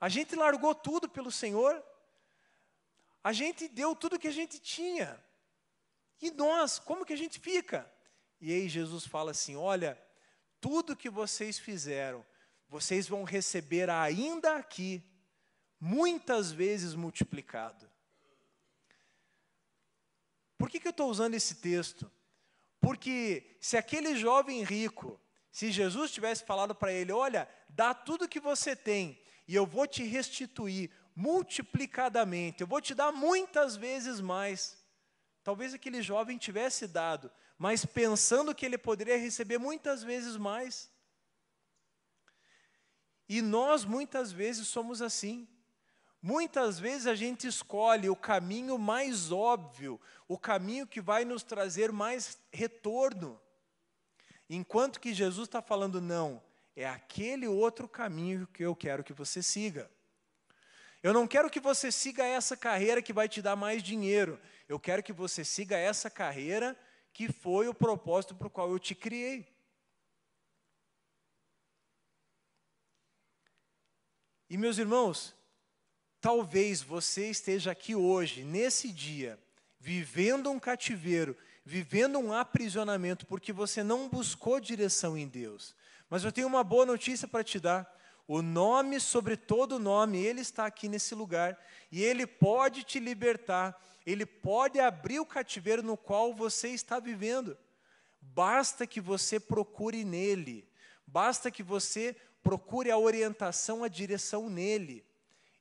A gente largou tudo pelo Senhor, a gente deu tudo que a gente tinha. E nós, como que a gente fica? E aí Jesus fala assim: Olha, tudo que vocês fizeram, vocês vão receber ainda aqui, muitas vezes multiplicado. Por que, que eu estou usando esse texto? Porque se aquele jovem rico, se Jesus tivesse falado para ele: Olha, dá tudo que você tem, e eu vou te restituir multiplicadamente, eu vou te dar muitas vezes mais. Talvez aquele jovem tivesse dado, mas pensando que ele poderia receber muitas vezes mais. E nós muitas vezes somos assim. Muitas vezes a gente escolhe o caminho mais óbvio, o caminho que vai nos trazer mais retorno. Enquanto que Jesus está falando, não, é aquele outro caminho que eu quero que você siga. Eu não quero que você siga essa carreira que vai te dar mais dinheiro. Eu quero que você siga essa carreira que foi o propósito para o qual eu te criei. E meus irmãos, talvez você esteja aqui hoje, nesse dia, vivendo um cativeiro, vivendo um aprisionamento, porque você não buscou direção em Deus, Mas eu tenho uma boa notícia para te dar. O nome sobre todo nome, ele está aqui nesse lugar e ele pode te libertar, ele pode abrir o cativeiro no qual você está vivendo. Basta que você procure nele, basta que você procure a orientação, a direção nele.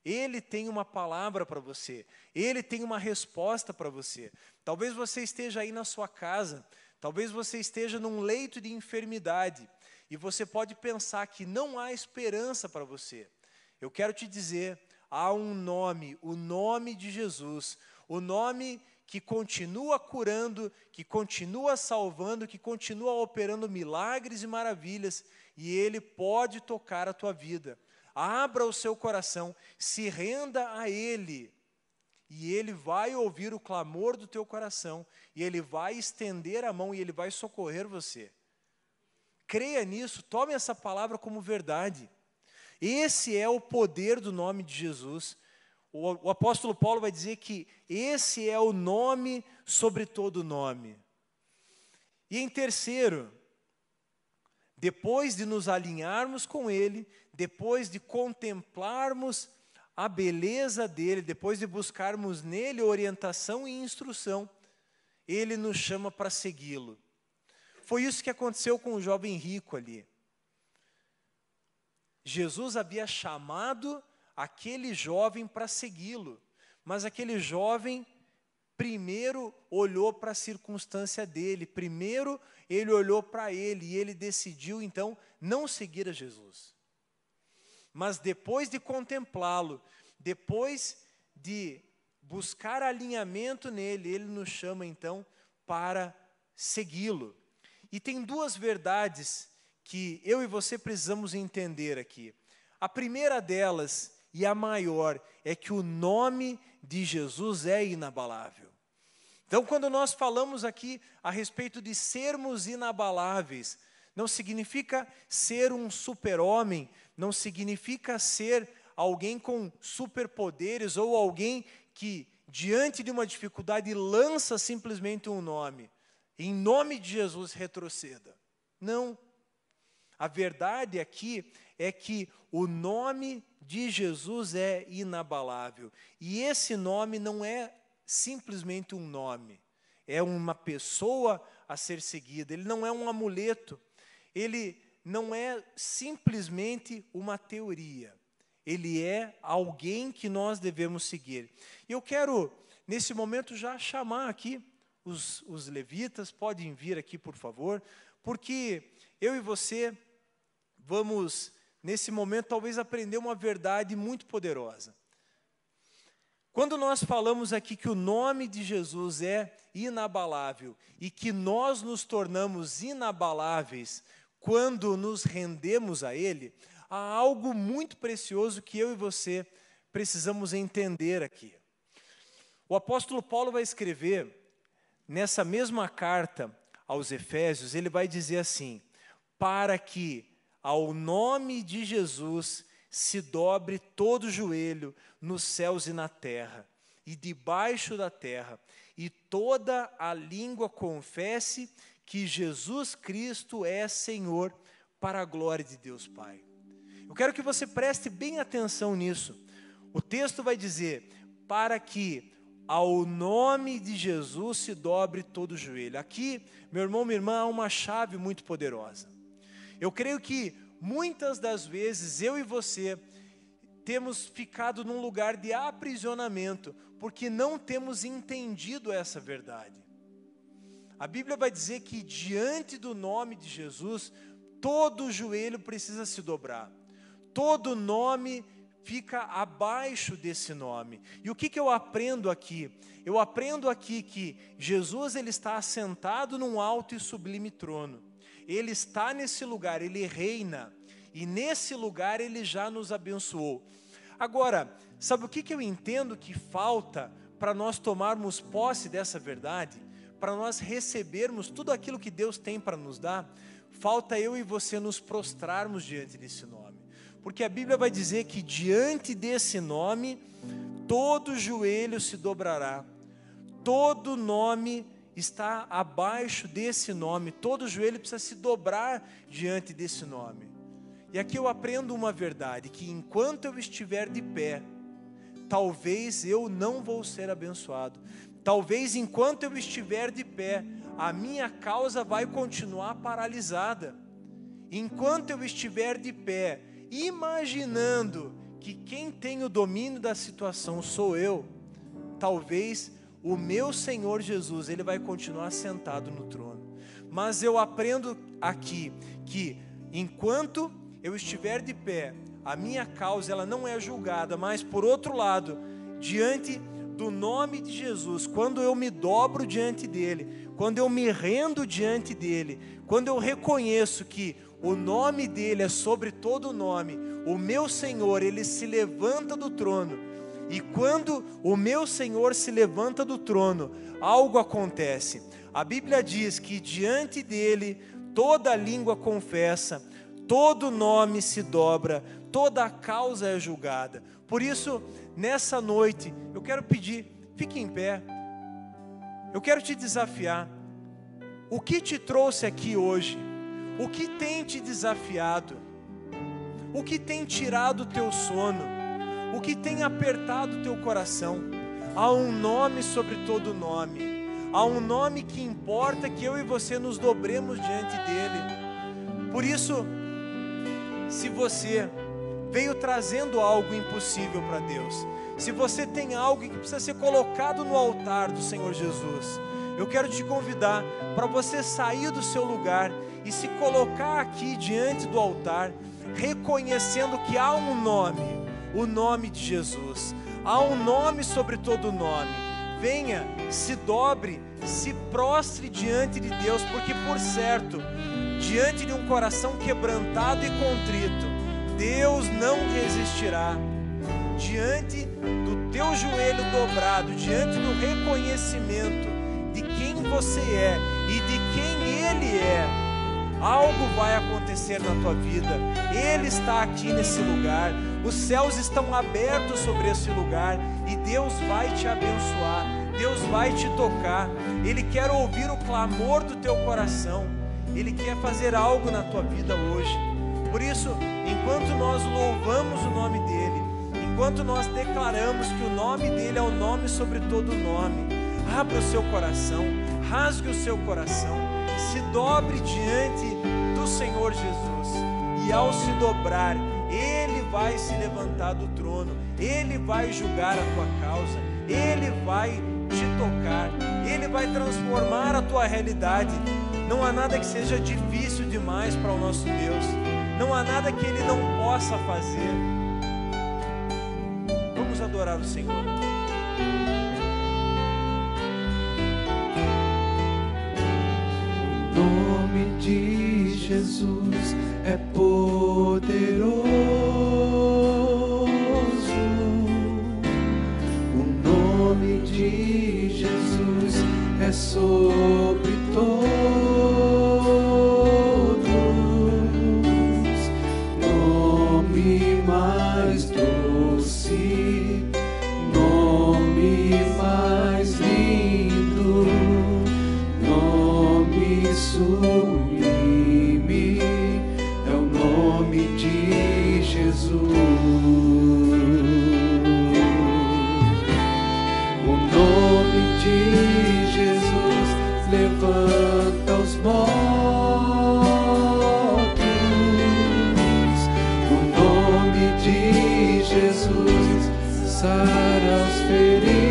Ele tem uma palavra para você, ele tem uma resposta para você. Talvez você esteja aí na sua casa, talvez você esteja num leito de enfermidade e você pode pensar que não há esperança para você. Eu quero te dizer, há um nome, o nome de Jesus, o nome que continua curando, que continua salvando, que continua operando milagres e maravilhas, e ele pode tocar a tua vida. Abra o seu coração, se renda a ele. E ele vai ouvir o clamor do teu coração, e ele vai estender a mão e ele vai socorrer você. Creia nisso, tome essa palavra como verdade. Esse é o poder do nome de Jesus. O, o apóstolo Paulo vai dizer que esse é o nome sobre todo nome. E em terceiro, depois de nos alinharmos com Ele, depois de contemplarmos a beleza dele, depois de buscarmos nele orientação e instrução, Ele nos chama para segui-lo. Foi isso que aconteceu com o jovem rico ali. Jesus havia chamado aquele jovem para segui-lo, mas aquele jovem primeiro olhou para a circunstância dele, primeiro ele olhou para ele e ele decidiu então não seguir a Jesus. Mas depois de contemplá-lo, depois de buscar alinhamento nele, ele nos chama então para segui-lo. E tem duas verdades que eu e você precisamos entender aqui. A primeira delas, e a maior, é que o nome de Jesus é inabalável. Então, quando nós falamos aqui a respeito de sermos inabaláveis, não significa ser um super-homem, não significa ser alguém com superpoderes ou alguém que, diante de uma dificuldade, lança simplesmente um nome em nome de Jesus, retroceda. Não. A verdade aqui é que o nome de Jesus é inabalável. E esse nome não é simplesmente um nome, é uma pessoa a ser seguida, ele não é um amuleto, ele não é simplesmente uma teoria, ele é alguém que nós devemos seguir. E eu quero, nesse momento, já chamar aqui os, os levitas. Podem vir aqui, por favor, porque eu e você vamos, nesse momento, talvez aprender uma verdade muito poderosa. Quando nós falamos aqui que o nome de Jesus é inabalável e que nós nos tornamos inabaláveis quando nos rendemos a Ele, há algo muito precioso que eu e você precisamos entender aqui. O apóstolo Paulo vai escrever nessa mesma carta aos Efésios, ele vai dizer assim: para que ao nome de Jesus se dobre todo joelho nos céus e na terra, e debaixo da terra, e toda a língua confesse que Jesus Cristo é Senhor, para a glória de Deus Pai. Eu quero que você preste bem atenção nisso. O texto vai dizer: para que ao nome de Jesus se dobre todo o joelho. Aqui, meu irmão, minha irmã, há uma chave muito poderosa. Eu creio que muitas das vezes eu e você temos ficado num lugar de aprisionamento porque não temos entendido essa verdade. A Bíblia vai dizer que diante do nome de Jesus, todo joelho precisa se dobrar, todo nome fica abaixo desse nome. E o que, que eu aprendo aqui? Eu aprendo aqui que Jesus ele está assentado num alto e sublime trono. Ele está nesse lugar, ele reina. E nesse lugar ele já nos abençoou. Agora, sabe o que, que eu entendo que falta para nós tomarmos posse dessa verdade? Para nós recebermos tudo aquilo que Deus tem para nos dar? Falta eu e você nos prostrarmos diante desse nome. Porque a Bíblia vai dizer que diante desse nome, todo joelho se dobrará, todo nome está abaixo desse nome, todo joelho precisa se dobrar diante desse nome. E aqui eu aprendo uma verdade: que enquanto eu estiver de pé, talvez eu não vou ser abençoado. Talvez enquanto eu estiver de pé, a minha causa vai continuar paralisada. Enquanto eu estiver de pé, imaginando que quem tem o domínio da situação sou eu, talvez o meu Senhor Jesus, ele vai continuar sentado no trono. Mas eu aprendo aqui que enquanto eu estiver de pé, a minha causa ela não é julgada, mas por outro lado, diante do nome de Jesus, quando eu me dobro diante dele, quando eu me rendo diante dele, quando eu reconheço que o nome dele é sobre todo nome, o meu Senhor, ele se levanta do trono e quando o meu Senhor se levanta do trono, algo acontece. A Bíblia diz que diante dele toda língua confessa, todo nome se dobra, toda causa é julgada. Por isso, nessa noite, eu quero pedir, fique em pé. Eu quero te desafiar. O que te trouxe aqui hoje? O que tem te desafiado? O que tem tirado o teu sono? O que tem apertado o teu coração. Há um nome sobre todo nome. Há um nome que importa que eu e você nos dobremos diante dele. Por isso, se você veio trazendo algo impossível para Deus, se você tem algo que precisa ser colocado no altar do Senhor Jesus, eu quero te convidar para você sair do seu lugar e se colocar aqui diante do altar, reconhecendo que há um nome o nome de Jesus. Há um nome sobre todo nome. Venha, se dobre, se prostre diante de Deus, porque por certo, diante de um coração quebrantado e contrito, Deus não resistirá. Diante do teu joelho dobrado, diante do reconhecimento de quem você é e de quem Ele é, algo vai acontecer na tua vida. Ele está aqui nesse lugar. Os céus estão abertos sobre esse lugar e Deus vai te abençoar, Deus vai te tocar. Ele quer ouvir o clamor do teu coração, Ele quer fazer algo na tua vida hoje. Por isso, enquanto nós louvamos o nome dEle, enquanto nós declaramos que o nome dEle é o nome sobre todo nome, abra o seu coração, rasgue o seu coração, se dobre diante do Senhor Jesus e ao se dobrar, ele vai se levantar do trono, Ele vai julgar a tua causa, Ele vai te tocar, Ele vai transformar a tua realidade. Não há nada que seja difícil demais para o nosso Deus, não há nada que Ele não possa fazer. Vamos adorar o Senhor. O nome de Jesus é poderoso. Sobre Jesus sara os feridos.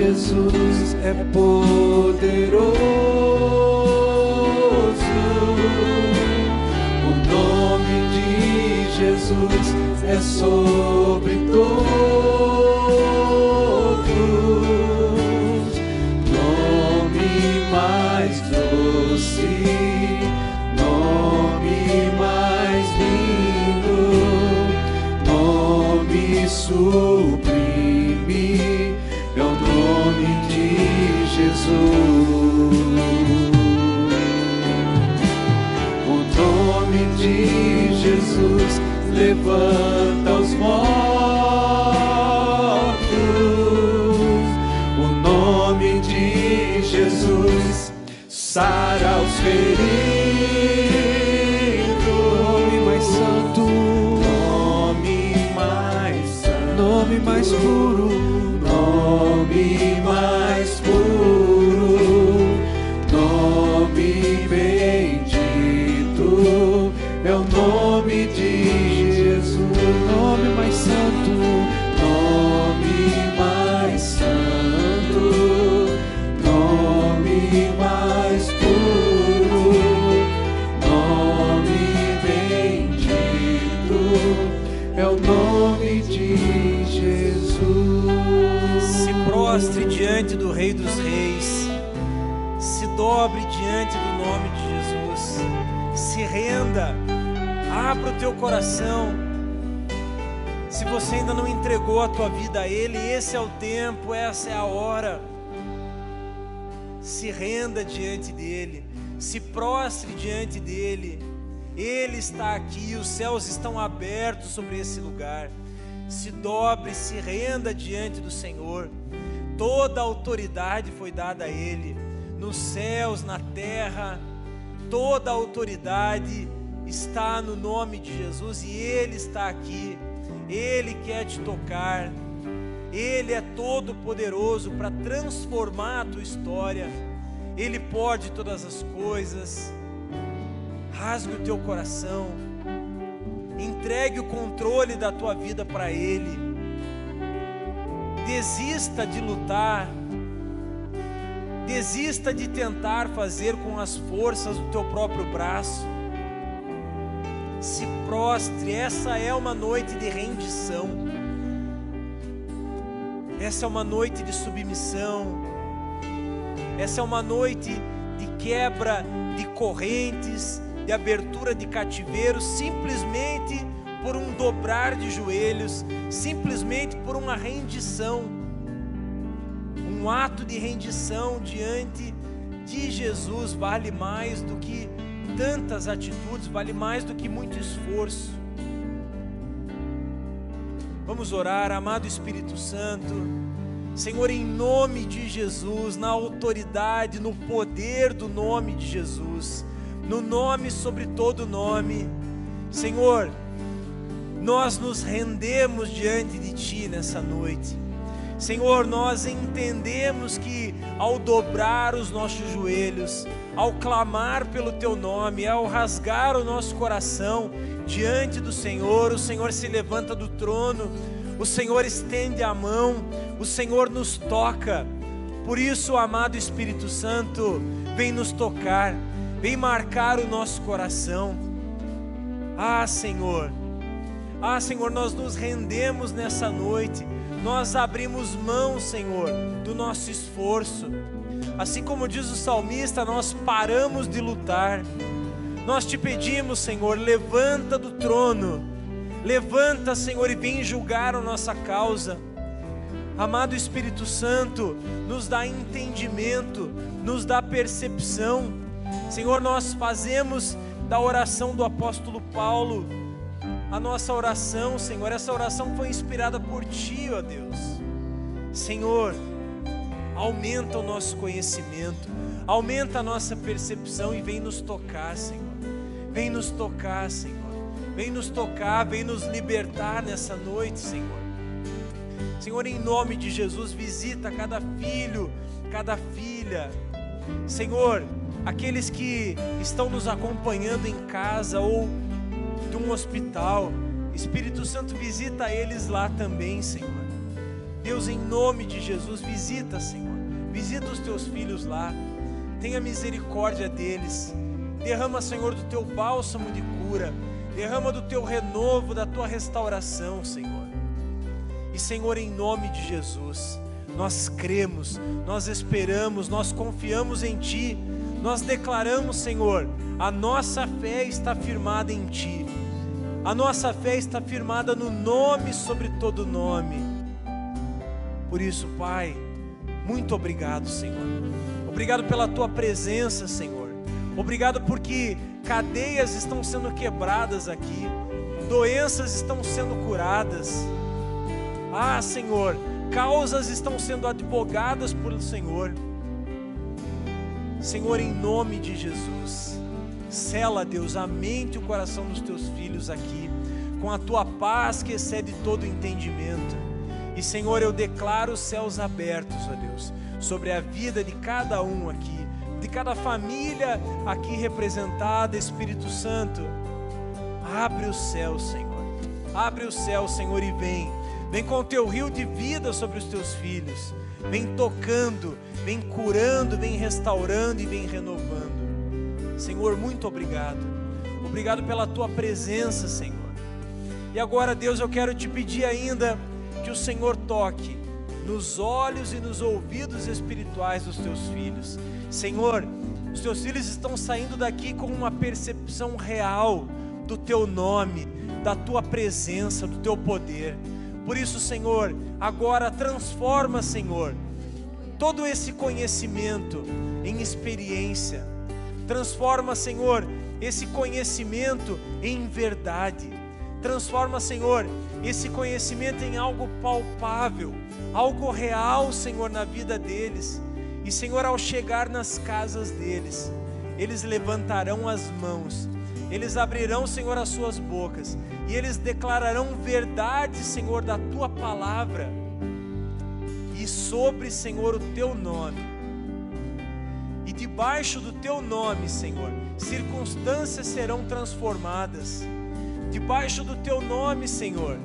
Jesus é poderoso. O nome de Jesus é só. Levanta abra o teu coração. Se você ainda não entregou a tua vida a Ele, esse é o tempo, essa é a hora. Se renda diante dEle, se prostre diante dEle. Ele está aqui, os céus estão abertos sobre esse lugar. Se dobre, se renda diante do Senhor. Toda a autoridade foi dada a Ele, nos céus, na terra. Toda a autoridade está no nome de Jesus e Ele está aqui. Ele quer te tocar. Ele é todo poderoso para transformar a tua história. Ele pode todas as coisas. Rasgue o teu coração. Entregue o controle da tua vida para Ele. Desista de lutar. Desista de tentar fazer com as forças do teu próprio braço. Se prostre, essa é uma noite de rendição. Essa é uma noite de submissão. Essa é uma noite de quebra de correntes, de abertura de cativeiros, simplesmente por um dobrar de joelhos, simplesmente por uma rendição. Um ato de rendição diante de Jesus vale mais do que tantas atitudes, vale mais do que muito esforço. Vamos orar, amado Espírito Santo. Senhor, em nome de Jesus, na autoridade, no poder do nome de Jesus, no nome sobre todo nome, Senhor, nós nos rendemos diante de Ti nessa noite. Senhor, nós entendemos que ao dobrar os nossos joelhos, ao clamar pelo Teu nome, ao rasgar o nosso coração diante do Senhor, o Senhor se levanta do trono, o Senhor estende a mão, o Senhor nos toca. Por isso, amado Espírito Santo, vem nos tocar, vem marcar o nosso coração. Ah, Senhor, ah, Senhor, nós nos rendemos nessa noite, nós abrimos mão, Senhor, do nosso esforço. Assim como diz o salmista, nós paramos de lutar. Nós te pedimos, Senhor, levanta do trono, levanta, Senhor, e vem julgar a nossa causa. Amado Espírito Santo, nos dá entendimento, nos dá percepção. Senhor, nós fazemos da oração do apóstolo Paulo a nossa oração, Senhor. Essa oração foi inspirada por Ti, ó Deus. Senhor, aumenta o nosso conhecimento, aumenta a nossa percepção e vem nos tocar, Senhor. Vem nos tocar, Senhor. Vem nos tocar, vem nos libertar nessa noite, Senhor. Senhor, em nome de Jesus, visita cada filho, cada filha. Senhor, aqueles que estão nos acompanhando em casa ou de um hospital, Espírito Santo, visita eles lá também, Senhor. Deus, em nome de Jesus, visita, Senhor. Visita os teus filhos lá. Tenha misericórdia deles. Derrama, Senhor, do teu bálsamo de cura. Derrama do teu renovo, da tua restauração, Senhor. E, Senhor, em nome de Jesus, nós cremos, nós esperamos, nós confiamos em Ti, nós declaramos, Senhor, a nossa fé está firmada em Ti, a nossa fé está firmada no nome sobre todo nome. Por isso, Pai, muito obrigado, Senhor. Obrigado pela Tua presença, Senhor. Obrigado porque cadeias estão sendo quebradas aqui, doenças estão sendo curadas. Ah, Senhor, causas estão sendo advogadas pelo Senhor. Senhor, em nome de Jesus, sela, Deus, a mente e o coração dos teus filhos aqui, com a tua paz que excede todo entendimento. E, Senhor, eu declaro os céus abertos, ó Deus, sobre a vida de cada um aqui, de cada família aqui representada, Espírito Santo. Abre o céu, Senhor. Abre o céu, Senhor, e vem Vem com o teu rio de vida sobre os teus filhos. Vem tocando, vem curando, vem restaurando e vem renovando. Senhor, muito obrigado. Obrigado pela tua presença, Senhor. E agora, Deus, eu quero te pedir ainda que o Senhor toque nos olhos e nos ouvidos espirituais dos teus filhos. Senhor, os teus filhos estão saindo daqui com uma percepção real do teu nome, da tua presença, do teu poder. Por isso, Senhor, agora transforma, Senhor, todo esse conhecimento em experiência. Transforma, Senhor, esse conhecimento em verdade. Transforma, Senhor, esse conhecimento em algo palpável, algo real, Senhor, na vida deles. E, Senhor, ao chegar nas casas deles, eles levantarão as mãos eles abrirão, Senhor, as suas bocas e eles declararão verdade, Senhor, da tua palavra e sobre, Senhor, o teu nome. E debaixo do teu nome, Senhor, circunstâncias serão transformadas. Debaixo do teu nome, Senhor,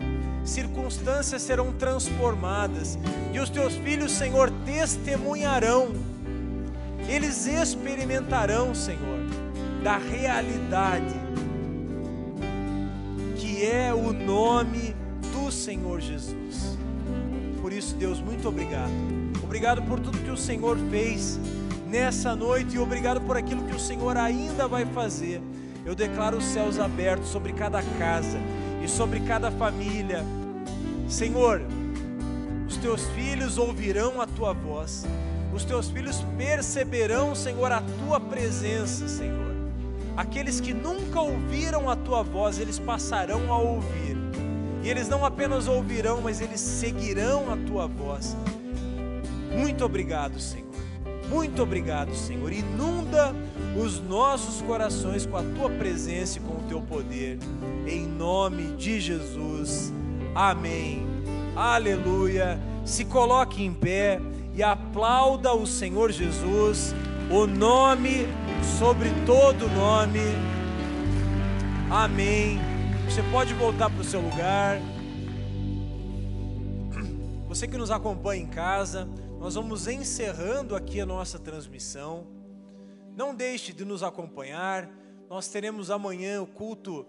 circunstâncias serão transformadas. E os teus filhos, Senhor, testemunharão. Eles experimentarão, Senhor da realidade que é o nome do Senhor Jesus. Por isso, Deus, muito obrigado. Obrigado por tudo que o Senhor fez nessa noite e obrigado por aquilo que o Senhor ainda vai fazer. Eu declaro os céus abertos sobre cada casa e sobre cada família. Senhor, os teus filhos ouvirão a tua voz, os teus filhos perceberão, Senhor, a tua presença, Senhor. Aqueles que nunca ouviram a tua voz, eles passarão a ouvir. E eles não apenas ouvirão, mas eles seguirão a tua voz. Muito obrigado, Senhor. Muito obrigado, Senhor. Inunda os nossos corações com a tua presença e com o teu poder. Em nome de Jesus. Amém. Aleluia. Se coloque em pé e aplauda o Senhor Jesus, o nome sobre todo nome. Amém. Você pode voltar para o seu lugar. Você que nos acompanha em casa, nós vamos encerrando aqui a nossa transmissão. Não deixe de nos acompanhar. Nós teremos amanhã o culto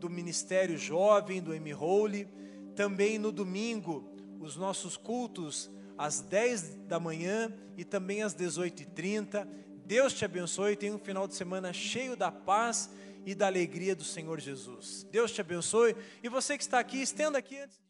do Ministério Jovem do M. Holy. Também no domingo, os nossos cultos às 10 da manhã e também às 18h30. Deus te abençoe e tenha um final de semana cheio da paz e da alegria do Senhor Jesus. Deus te abençoe. E você que está aqui, estenda aqui antes.